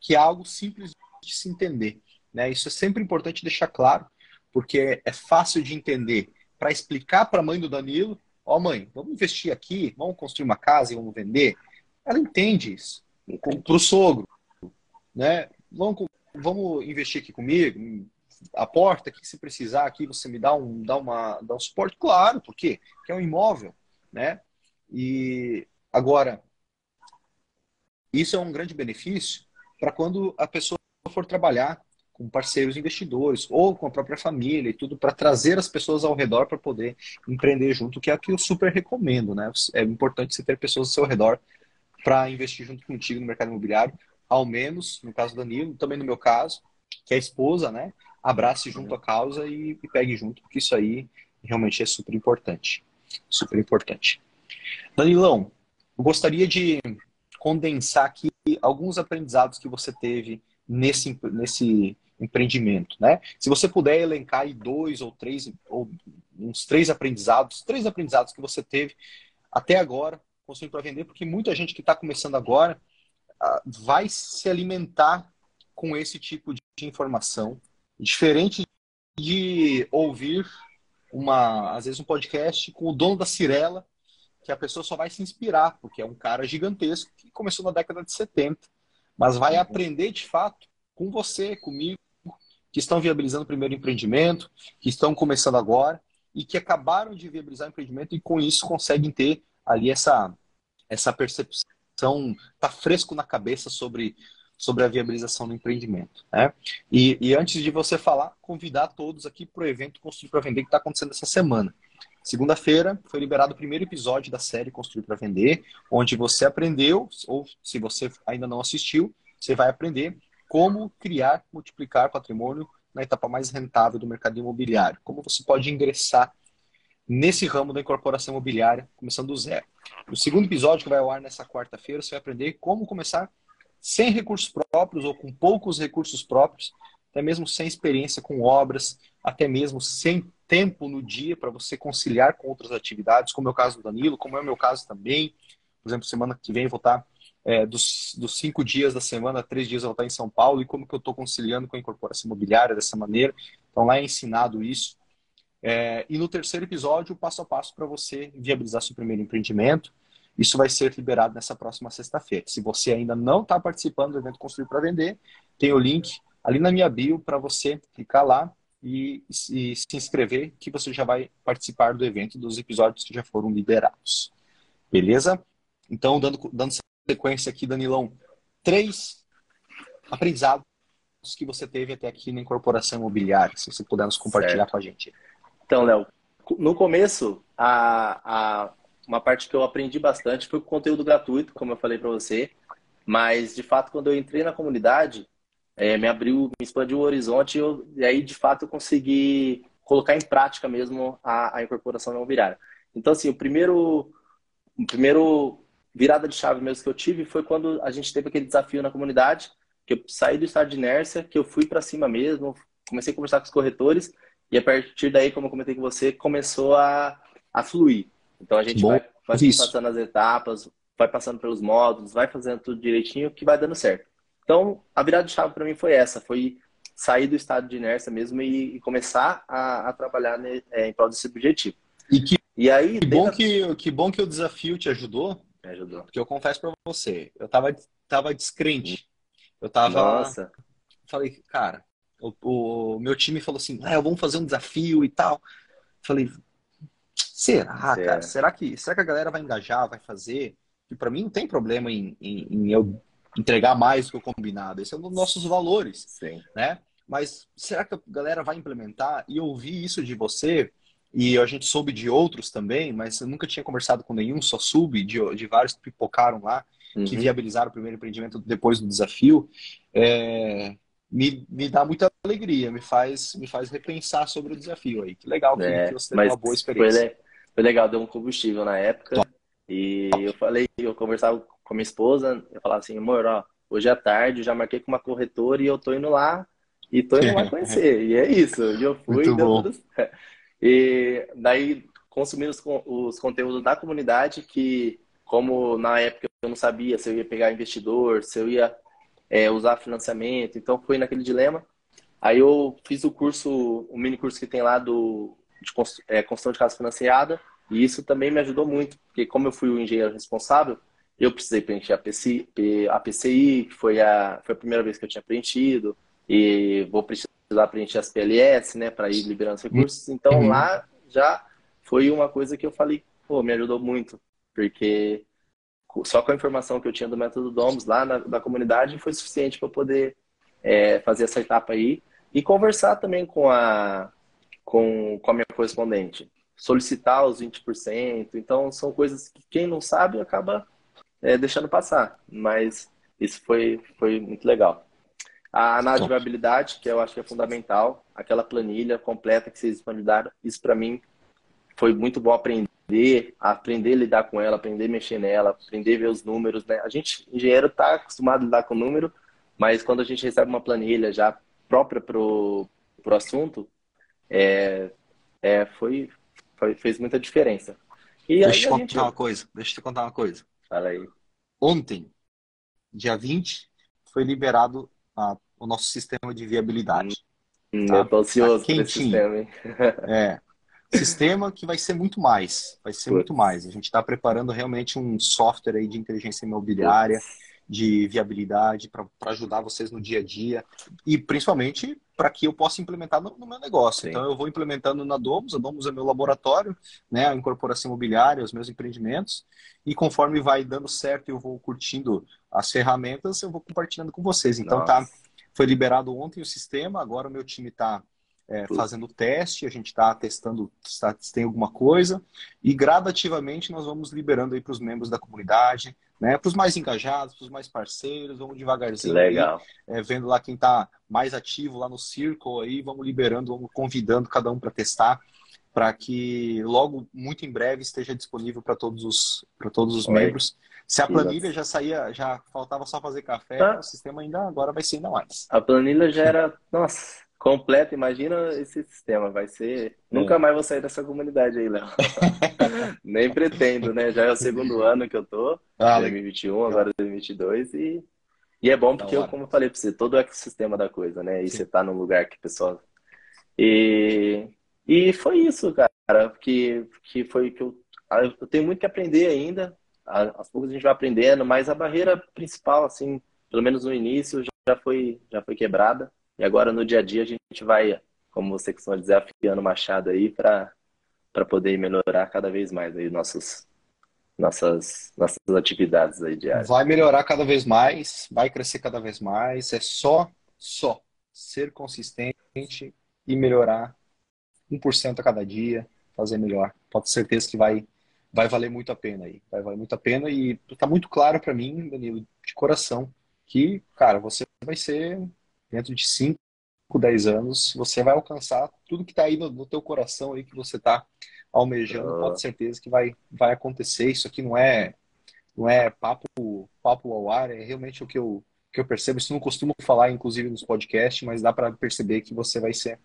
que é algo simples de se entender. Né? Isso é sempre importante deixar claro, porque é fácil de entender. Para explicar para a mãe do Danilo, ó oh, mãe, vamos investir aqui, vamos construir uma casa e vamos vender. Ela entende isso. Para o sogro, né? Vamos, vamos investir aqui comigo, a porta que se precisar aqui você me dá um dá uma dá um suporte claro porque que é um imóvel né e agora isso é um grande benefício para quando a pessoa for trabalhar com parceiros investidores ou com a própria família e tudo para trazer as pessoas ao redor para poder empreender junto, que é o que eu super recomendo, né? É importante você ter pessoas ao seu redor para investir junto contigo no mercado imobiliário, ao menos no caso do Danilo, também no meu caso, que é a esposa, né? abrace junto a causa e, e pegue junto, porque isso aí realmente é super importante. Super importante. Danilão, eu gostaria de condensar aqui alguns aprendizados que você teve nesse, nesse empreendimento, né? Se você puder elencar aí dois ou três, ou uns três aprendizados, três aprendizados que você teve até agora, construindo para vender, porque muita gente que está começando agora uh, vai se alimentar com esse tipo de informação, diferente de ouvir uma, às vezes um podcast com o dono da Cirela, que a pessoa só vai se inspirar, porque é um cara gigantesco que começou na década de 70, mas vai uhum. aprender de fato com você, comigo, que estão viabilizando o primeiro empreendimento, que estão começando agora e que acabaram de viabilizar o empreendimento e com isso conseguem ter ali essa, essa percepção, tá fresco na cabeça sobre, sobre a viabilização do empreendimento. Né? E, e antes de você falar, convidar todos aqui para o evento Construir para Vender que está acontecendo essa semana. Segunda-feira foi liberado o primeiro episódio da série Construir para Vender, onde você aprendeu, ou se você ainda não assistiu, você vai aprender como criar, multiplicar patrimônio na etapa mais rentável do mercado imobiliário. Como você pode ingressar nesse ramo da incorporação imobiliária, começando do zero. No segundo episódio, que vai ao ar nessa quarta-feira, você vai aprender como começar sem recursos próprios ou com poucos recursos próprios, até mesmo sem experiência com obras, até mesmo sem tempo no dia para você conciliar com outras atividades, como é o caso do Danilo, como é o meu caso também. Por exemplo, semana que vem vou estar é, dos, dos, cinco dias da semana, três dias eu vou estar em São Paulo e como que eu estou conciliando com a incorporação imobiliária dessa maneira. Então lá é ensinado isso. É, e no terceiro episódio, o passo a passo para você viabilizar seu primeiro empreendimento. Isso vai ser liberado nessa próxima sexta-feira. Se você ainda não está participando do evento Construir para Vender, tem o link ali na minha bio para você clicar lá e, e, se inscrever, que você já vai participar do evento dos episódios que já foram liberados. Beleza? Então, dando, dando sequência aqui, Danilão, três aprendizados que você teve até aqui na incorporação imobiliária, se você puder nos compartilhar certo. com a gente. Então, Léo, no começo, a, a, uma parte que eu aprendi bastante foi o conteúdo gratuito, como eu falei para você, mas de fato, quando eu entrei na comunidade, é, me abriu, me expandiu o horizonte e, eu, e, aí, de fato, eu consegui colocar em prática mesmo a, a incorporação imobiliária. Então, assim, o primeiro, o primeiro virada de chave mesmo que eu tive foi quando a gente teve aquele desafio na comunidade, que eu saí do estado de inércia, que eu fui para cima mesmo, comecei a conversar com os corretores e a partir daí, como eu comentei com você, começou a, a fluir. Então a gente Bom, vai, vai passando as etapas, vai passando pelos módulos, vai fazendo tudo direitinho que vai dando certo. Então a virada de chave para mim foi essa, foi sair do estado de inércia mesmo e, e começar a, a trabalhar ne, é, em prol desse objetivo. E que, e aí, que bom, a... que, que bom que o desafio te ajudou, me ajudou. Porque eu confesso para você, eu tava, tava descrente. Eu tava. Nossa. Falei, cara, o, o meu time falou assim: ah, vamos fazer um desafio e tal. Falei, será, cara? Será que, será que a galera vai engajar, vai fazer? E para mim não tem problema em, em, em, eu entregar mais do que o combinado. Esse é um dos nossos valores. Sim. Né? Mas será que a galera vai implementar? E eu ouvi isso de você e a gente soube de outros também, mas eu nunca tinha conversado com nenhum, só soube de, de vários que pipocaram lá, uhum. que viabilizaram o primeiro empreendimento depois do desafio. É, me, me dá muita alegria, me faz, me faz repensar sobre o desafio aí. Que legal que, é, que você teve uma boa experiência. Foi, foi, legal, deu um combustível na época. Top. E eu falei, eu conversava com a minha esposa, eu falava assim, amor, ó, hoje é tarde, já marquei com uma corretora e eu tô indo lá e tô indo lá conhecer. e é isso, eu fui Muito e deu bom. tudo certo. E daí, consumindo os, os conteúdos da comunidade, que como na época eu não sabia se eu ia pegar investidor, se eu ia é, usar financiamento, então foi naquele dilema. Aí eu fiz o curso, o mini curso que tem lá do, de é, construção de casa financiada, e isso também me ajudou muito, porque como eu fui o engenheiro responsável, eu precisei preencher a PCI, a PCI que foi a, foi a primeira vez que eu tinha preenchido, e vou precisar precisar preencher as PLS, né, para ir liberando os recursos. Então uhum. lá já foi uma coisa que eu falei, pô, me ajudou muito, porque só com a informação que eu tinha do método DOMS lá na, da comunidade foi suficiente para poder é, fazer essa etapa aí e conversar também com a, com, com a minha correspondente. Solicitar os 20%. Então, são coisas que quem não sabe acaba é, deixando passar. Mas isso foi, foi muito legal. A análise de viabilidade, que eu acho que é fundamental, aquela planilha completa que vocês disponibilizaram, isso para mim foi muito bom aprender, aprender a lidar com ela, aprender a mexer nela, aprender a ver os números, né? A gente, engenheiro, está acostumado a lidar com número, mas quando a gente recebe uma planilha já própria pro, pro assunto, é, é, foi, foi, fez muita diferença. E deixa eu te contar gente... uma coisa, deixa eu te contar uma coisa. Fala aí. Ontem, dia 20, foi liberado a, o nosso sistema de viabilidade. Hum, tá? Eu tô ansioso tá sistema, hein? É. Sistema que vai ser muito mais. Vai ser Putz. muito mais. A gente está preparando realmente um software aí de inteligência imobiliária. Putz de viabilidade para ajudar vocês no dia a dia e principalmente para que eu possa implementar no, no meu negócio. Sim. Então eu vou implementando na Domus, a Domus é meu laboratório, né, a incorporação imobiliária, os meus empreendimentos e conforme vai dando certo e eu vou curtindo as ferramentas, eu vou compartilhando com vocês. Então tá, Nossa. tá foi liberado ontem o sistema, agora o meu time está é, fazendo teste, a gente está testando se tem alguma coisa, e gradativamente nós vamos liberando aí para os membros da comunidade, né, para os mais engajados, para os mais parceiros, vamos devagarzinho. Legal. Aí, é, vendo lá quem está mais ativo lá no Circle aí, vamos liberando, vamos convidando cada um para testar, para que logo, muito em breve, esteja disponível para todos os, para todos os membros. Se a planilha já saía, já faltava só fazer café, ah. o sistema ainda agora vai ser ainda mais. A planilha já era, nossa, completa. Imagina esse sistema, vai ser. É. Nunca mais vou sair dessa comunidade aí, Léo. Nem pretendo, né? Já é o segundo ano que eu tô, ah, 2021, agora 2022 e e é bom porque eu, como eu falei para você, todo o ecossistema da coisa, né? E Sim. você tá num lugar que o pessoal e e foi isso, cara, que que foi que eu eu tenho muito que aprender ainda. Aos poucos a gente vai aprendendo, mas a barreira principal, assim, pelo menos no início, já foi já foi quebrada. E agora no dia a dia a gente vai, como você costuma dizer, afiando o machado aí para poder melhorar cada vez mais aí nossos, nossas, nossas atividades aí diárias. Vai melhorar cada vez mais, vai crescer cada vez mais. É só, só ser consistente e melhorar 1% a cada dia, fazer melhor. Pode ter certeza que vai, vai valer muito a pena aí. Vai valer muito a pena e está muito claro para mim, Danilo, de coração, que, cara, você vai ser dentro de 5, 10 anos, você vai alcançar tudo que está aí no, no, teu coração aí que você está almejando, pode ter certeza que vai, vai acontecer. Isso aqui não é não é papo papo ao ar, é realmente o que eu que eu percebo. Isso não costumo falar, inclusive nos podcasts, mas dá para perceber que você vai ser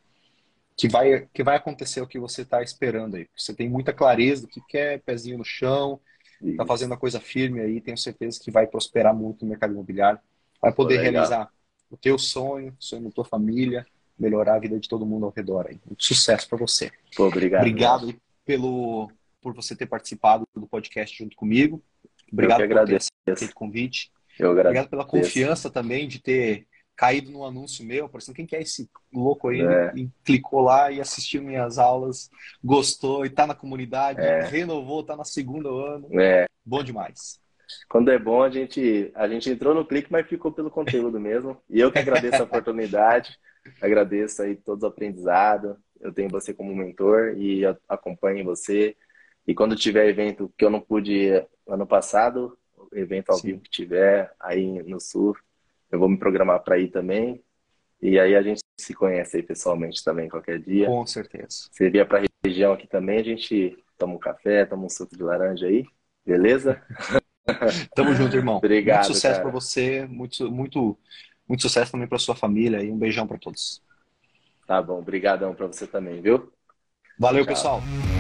que vai que vai acontecer o que você está esperando aí. Você tem muita clareza do que quer, pezinho no chão, está fazendo a coisa firme aí, tenho certeza que vai prosperar muito no mercado imobiliário, vai poder realizar o teu sonho, o sonho da tua família, melhorar a vida de todo mundo ao redor aí. Muito sucesso para você. Pô, obrigado. Obrigado pelo por você ter participado do podcast junto comigo. Obrigado por ter aceito o convite. Eu agradeço. Obrigado pela confiança também de ter caído no anúncio meu, parecendo quem que é esse louco aí é. e clicou lá e assistiu minhas aulas, gostou e tá na comunidade, é. renovou, tá na segunda ano. É. Bom demais. Quando é bom, a gente, a gente entrou no clique, mas ficou pelo conteúdo mesmo. E eu que agradeço a oportunidade, agradeço aí todos os aprendizados. Eu tenho você como mentor e acompanho você. E quando tiver evento que eu não pude ir ano passado, evento ao Sim. vivo que tiver aí no Sul, eu vou me programar para ir também. E aí a gente se conhece aí pessoalmente também qualquer dia. Com certeza. Você vier para a região aqui também, a gente toma um café, toma um suco de laranja aí, beleza? Tamo junto, irmão. Obrigado. Muito sucesso para você, muito, muito, muito sucesso também para sua família e um beijão para todos. Tá bom, obrigadão para você também, viu? Valeu, Tchau. pessoal.